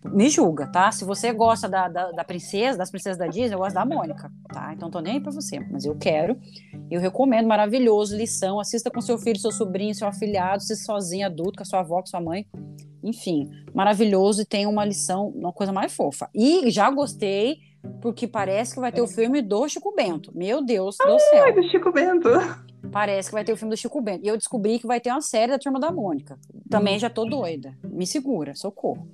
Me julga, tá? Se você gosta da, da, da princesa, das princesas da Disney, eu gosto da Mônica, tá? Então tô nem aí pra você, mas eu quero. Eu recomendo, maravilhoso, lição. Assista com seu filho, seu sobrinho, seu afilhado, assista sozinho, adulto, com a sua avó, com sua mãe. Enfim, maravilhoso e tem uma lição, uma coisa mais fofa. E já gostei, porque parece que vai ter o filme do Chico Bento. Meu Deus do céu. Ai, do Chico Bento. Parece que vai ter o filme do Chico Bento. E eu descobri que vai ter uma série da Turma da Mônica. Também já tô doida. Me segura, socorro.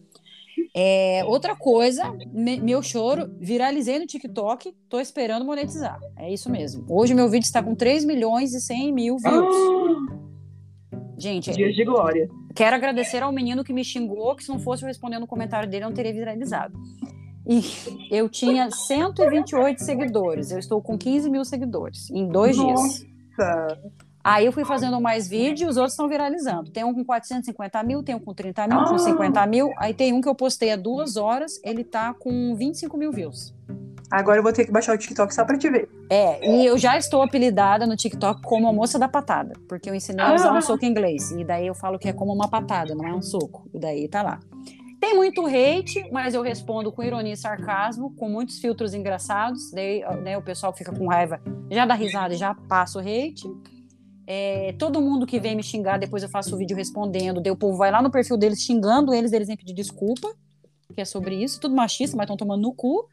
É, outra coisa, me- meu choro, viralizei no TikTok, tô esperando monetizar. É isso mesmo. Hoje meu vídeo está com 3 milhões e 100 mil views. Gente, Dias de glória. quero agradecer ao menino que me xingou, que se não fosse eu responder no comentário dele, eu não teria viralizado. E eu tinha 128 seguidores. Eu estou com 15 mil seguidores em dois dias. Nossa. Aí eu fui fazendo mais vídeos, os outros estão viralizando. Tem um com 450 mil, tem um com 30 mil, um com Ah. 50 mil. Aí tem um que eu postei há duas horas, ele tá com 25 mil views. Agora eu vou ter que baixar o TikTok só pra te ver. É, e eu já estou apelidada no TikTok como a moça da patada, porque eu ensinei a usar um Ah. soco em inglês. E daí eu falo que é como uma patada, não é um soco. E daí tá lá. Tem muito hate, mas eu respondo com ironia e sarcasmo, com muitos filtros engraçados. Daí né, o pessoal fica com raiva, já dá risada e já passa o hate. É, todo mundo que vem me xingar, depois eu faço o vídeo respondendo. Daí o povo vai lá no perfil deles xingando eles, eles vêm pedir desculpa, que é sobre isso. Tudo machista, mas estão tomando no cu.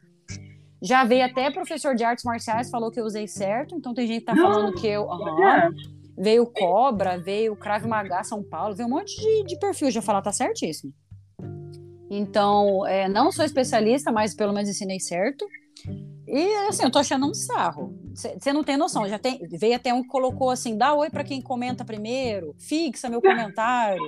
Já veio até professor de artes marciais, falou que eu usei certo, então tem gente que tá falando que eu. aham. Veio Cobra, veio Crave Magá São Paulo, veio um monte de, de perfil já falar, tá certíssimo. Então, é, não sou especialista, mas pelo menos ensinei certo. E assim, eu tô achando um sarro. Você não tem noção. Já tem, veio até um que colocou assim: dá oi para quem comenta primeiro, fixa meu comentário.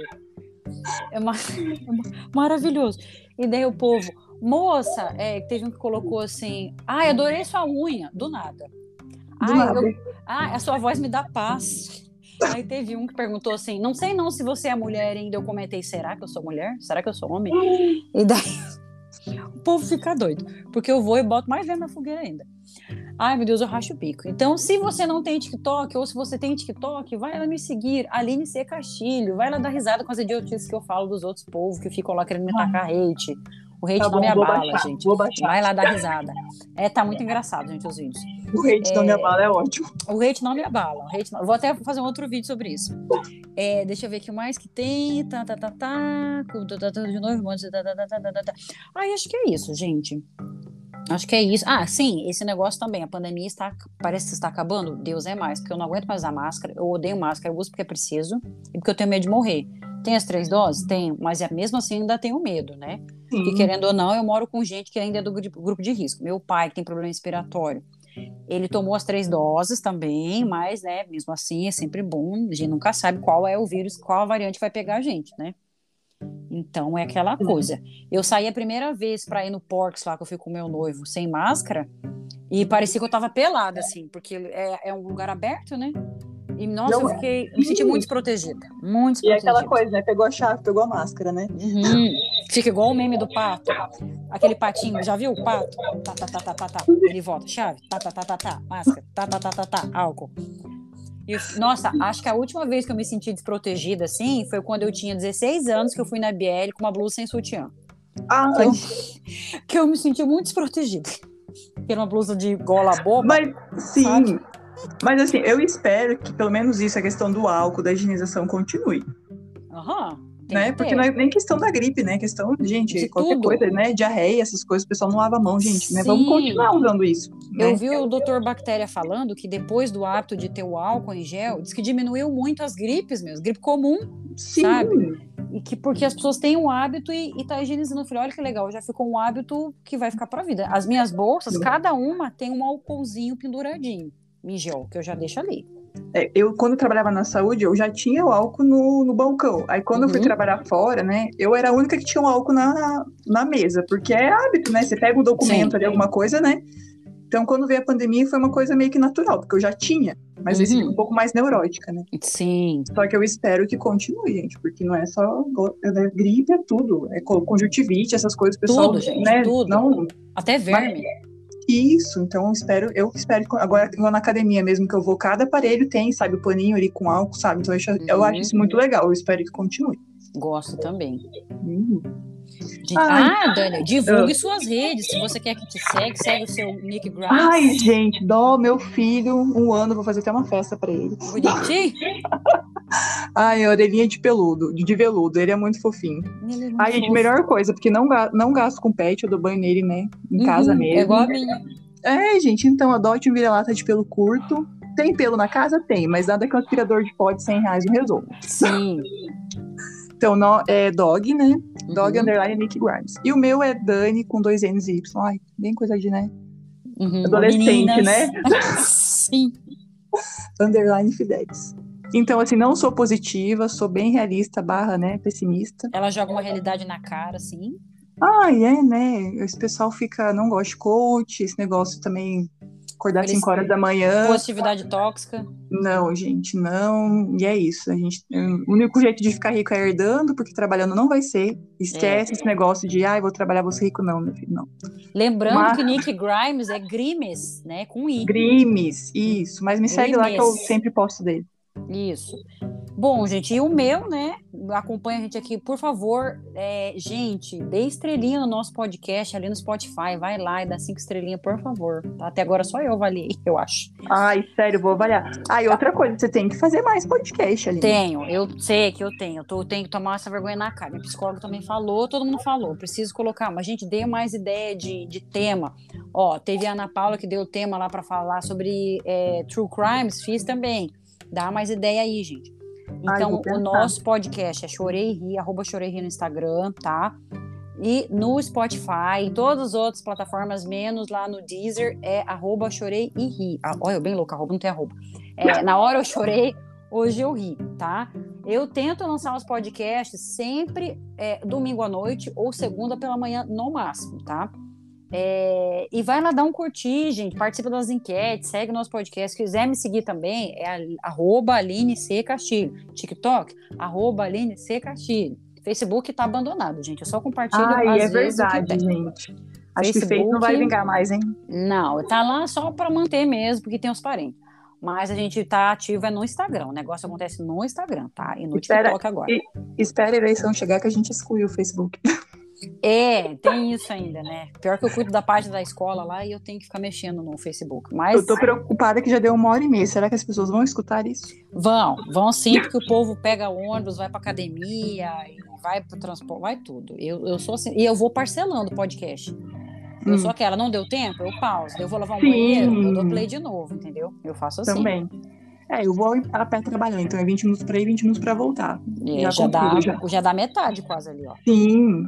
É, ma- é ma- maravilhoso. E daí o povo, moça, é, teve um que colocou assim: ai, adorei sua unha, do nada. Do Ai, nada. eu- ah, a sua voz me dá paz. Aí teve um que perguntou assim: não sei não se você é mulher ainda. Eu comentei: será que eu sou mulher? Será que eu sou homem? E daí o povo fica doido, porque eu vou e boto mais lenha na fogueira ainda. Ai, meu Deus, eu racho o bico. Então, se você não tem TikTok, ou se você tem TikTok, vai lá me seguir, Aline C. Castilho, vai lá dar risada com as idiotices que eu falo dos outros povos que ficam lá querendo me tacar hate. O hate Tá não me abala, baixar, gente. Vai lá dar risada. É, tá muito engraçado, gente, os vídeos. O hate É. não me abala é ótimo. O hate não me abala. O hate não- Vou até fazer um outro vídeo sobre isso. É, deixa eu ver o que mais que tem. Tá, tá, tá, tá. Tá, tá, tá, De novo, um tá, tá, tá, tá, tá, tá. Ai, acho que é isso, gente. Acho que é isso. Ah, sim, esse negócio também. A pandemia está, parece que está acabando. Deus é mais, porque eu não aguento mais usar máscara. Eu odeio máscara, eu uso porque é preciso e porque eu tenho medo de morrer. Tem as três doses? Tenho, mas é mesmo assim ainda tenho medo, né? Sim. E querendo ou não, eu moro com gente que ainda é do gru- grupo de risco. Meu pai, que tem problema respiratório, ele tomou as três doses também, mas, né, mesmo assim, é sempre bom. A gente nunca sabe qual é o vírus, qual a variante vai pegar a gente, né? Então é aquela coisa. Eu saí a primeira vez para ir no Porks lá que eu fui com meu noivo sem máscara e parecia que eu tava pelada, assim, porque é, é um lugar aberto, né? E nossa, Não eu é. fiquei, me senti muito desprotegida. Muito E é desprotegida. aquela coisa, né? Pegou a chave, pegou a máscara, né? Uhum. Fica igual o meme do pato. Aquele patinho, já viu o pato? Tá, tá, tá, tá, tá, tá. Ele volta, chave, tá, tá, tá, tá, tá, máscara, tá, tá, tá, tá, tá, álcool. E, nossa, acho que a última vez que eu me senti desprotegida assim foi quando eu tinha 16 anos que eu fui na BL com uma blusa sem sutiã. Ah, Que eu, que eu me senti muito desprotegida. Que era uma blusa de gola boba. mas sim. sabe? Mas assim, eu espero que pelo menos isso, a questão do álcool, da higienização continue. Aham. tem né? que Porque não é nem questão da gripe, né? Questão, gente, De qualquer tudo. coisa, né? Diarreia, essas coisas, o pessoal não lava a mão, gente, né? Vamos continuar usando isso. né? Eu vi o doutor Bactéria falando que depois do hábito de ter o álcool em gel, diz que diminuiu muito as gripes mesmo, gripe comum, Sim. sabe? e que porque as pessoas têm um hábito e, e tá higienizando. Eu falei, olha que legal, já ficou um hábito que vai ficar pra vida. As minhas bolsas, Sim. cada uma tem um álcoolzinho penduradinho em gel, que eu já deixo ali. É, eu, quando eu trabalhava na saúde, eu já tinha o álcool no, no balcão. Aí, quando eu fui Uhum. trabalhar fora, né? Eu era a única que tinha o álcool na, na mesa, porque é hábito, né? Você pega um documento Sim. ali, alguma coisa, né? Então, quando veio a pandemia, foi uma coisa meio que natural, porque eu já tinha, mas Uhum. um pouco mais neurótica, né? Sim, Só que eu espero que continue, gente, porque não é só é gripe, é tudo. É co- conjuntivite, essas coisas, o pessoal, Tudo, gente, né? tudo. Não, até verme. Isso, então eu espero, eu espero agora eu vou na academia mesmo que eu vou, cada aparelho tem, sabe, o paninho ali com álcool, sabe? Então eu acho, eu Uhum. acho isso muito legal, eu espero que continue. Gosto também. Uhum. Ah, Dani, divulgue suas redes. Se você quer que te segue, segue o seu Nick Grimes. Ai, gente, dó, meu filho, um ano, vou fazer até uma festa pra ele. Bonitinho. Ai, orelhinha de peludo, de, veludo, ele é muito fofinho. Ele é muito Ai, gente, fofo. melhor coisa, porque não, não gasto com pet, eu dou banho nele, né, em casa Uhum, mesmo. É igual a minha. É, gente, então adote um vira-lata de pelo curto. Tem pelo na casa? Tem, mas nada que um aspirador de pó de 100 reais não resolva. Sim. Então, no- é dog, né? Dog Uhum, underline Nick Grimes. E o meu é Dani com dois N's e Y. Ai, bem coisa de, né? uhum. Adolescente, Meninas. né? Sim. Underline Fidelis. Então, assim, não sou positiva, sou bem realista, barra, né, pessimista. Ela joga uma realidade na cara, assim. Ai, é, né? Esse pessoal fica, não gosta de coach, esse negócio também, acordar às Eles- 5 horas da manhã. Positividade tóxica. Não, gente, não. E é isso. A gente, o único jeito de ficar rico é herdando, porque trabalhando não vai ser. Esquece É. esse negócio de, ai, vou trabalhar, vou ser rico. Não, meu filho, não. Lembrando Mas- que Nick Grimes é Grimes, né? Com I. Grimes, isso. Mas me segue lá que eu Grimes. sempre posto dele. Isso. Bom, gente, e o meu, né? Acompanha a gente aqui, por favor. É, gente, dê estrelinha no nosso podcast ali no Spotify. Vai lá e dá cinco estrelinhas, por favor. Tá? Até agora só eu avaliei, eu acho. Ai, sério, vou avaliar. Ah, e outra coisa, você tem que fazer mais podcast ali. Tenho, eu sei que eu tenho. Eu, tô, eu tenho que tomar essa vergonha na cara. Minha psicóloga também falou, todo mundo falou. Preciso colocar, mas, gente, dê mais ideia de, de tema. Ó, teve a Ana Paula que deu o tema lá para falar sobre é, True Crimes, fiz também. Dá mais ideia aí, gente. Ai, Então, vou o nosso podcast é Chorei e Ri, arroba Chorei Ri no Instagram, tá? E no Spotify, em todas as outras plataformas, menos lá no Deezer, é arroba Chorei e Ri. Ah, olha, eu bem louca, arroba não tem arroba. É, na hora eu chorei, hoje eu ri, tá? Eu tento lançar os podcasts sempre é, domingo à noite ou segunda pela manhã, no máximo, tá? É, e vai lá dar um curtir, gente. Participa das enquetes, segue nosso podcast. Se quiser me seguir também, é arroba Aline C. Castilho. TikTok, arroba Aline C. Castilho. Facebook tá abandonado, gente. Eu só compartilho Ai, às é o verdade, gente. Acho que feito não vai Facebook- vingar mais, hein? Não, tá lá só para manter mesmo, porque tem os parentes. Mas a gente tá ativo é no Instagram. O negócio acontece no Instagram, tá? E no Espera- TikTok agora. e- Espera a eleição chegar que a gente exclui o Facebook. É, tem isso ainda, né? Pior que eu cuido da página da escola lá e eu tenho que ficar mexendo no Facebook. Mas Eu tô preocupada que já deu uma hora e meia. Será que as pessoas vão escutar isso? vão, vão sim, porque o povo pega ônibus, vai pra academia, vai pro transporte, vai tudo. Eu, eu sou assim, e eu vou parcelando o podcast. Eu Hum. sou aquela, não deu tempo, eu pauso. Eu vou lavar um Sim. banheiro, eu dou play de novo, entendeu? Eu faço assim. Também. É, eu vou a pé trabalhando, então é 20 minutos pra ir, 20 minutos pra voltar. É, Já já, dá, concluo, já. já dá metade quase ali, ó. Sim.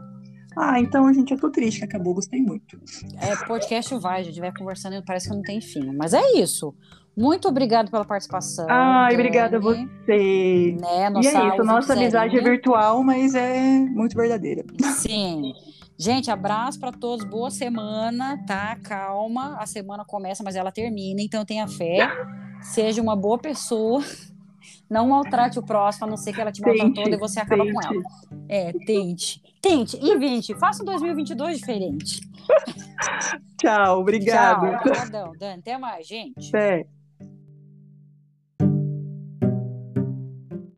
Ah, então, gente, eu tô triste que acabou, gostei muito. É, podcast vai, a gente vai conversando e parece que não tem fim. Mas é isso. Muito obrigado pela participação. Ai, obrigada a você. Né, e é isso, nossa amizade é virtual, mas é muito verdadeira. Sim. Gente, abraço para todos, boa semana, tá? Calma, a semana começa, mas ela termina, então tenha fé. Seja uma boa pessoa. Não maltrate o próximo, a não ser que ela te maltratou e você acaba tente. com ela. É, tente. Tente, invente, faça um 2022 diferente. Tchau, obrigado. Tchau, Dani. Até mais, gente. Até.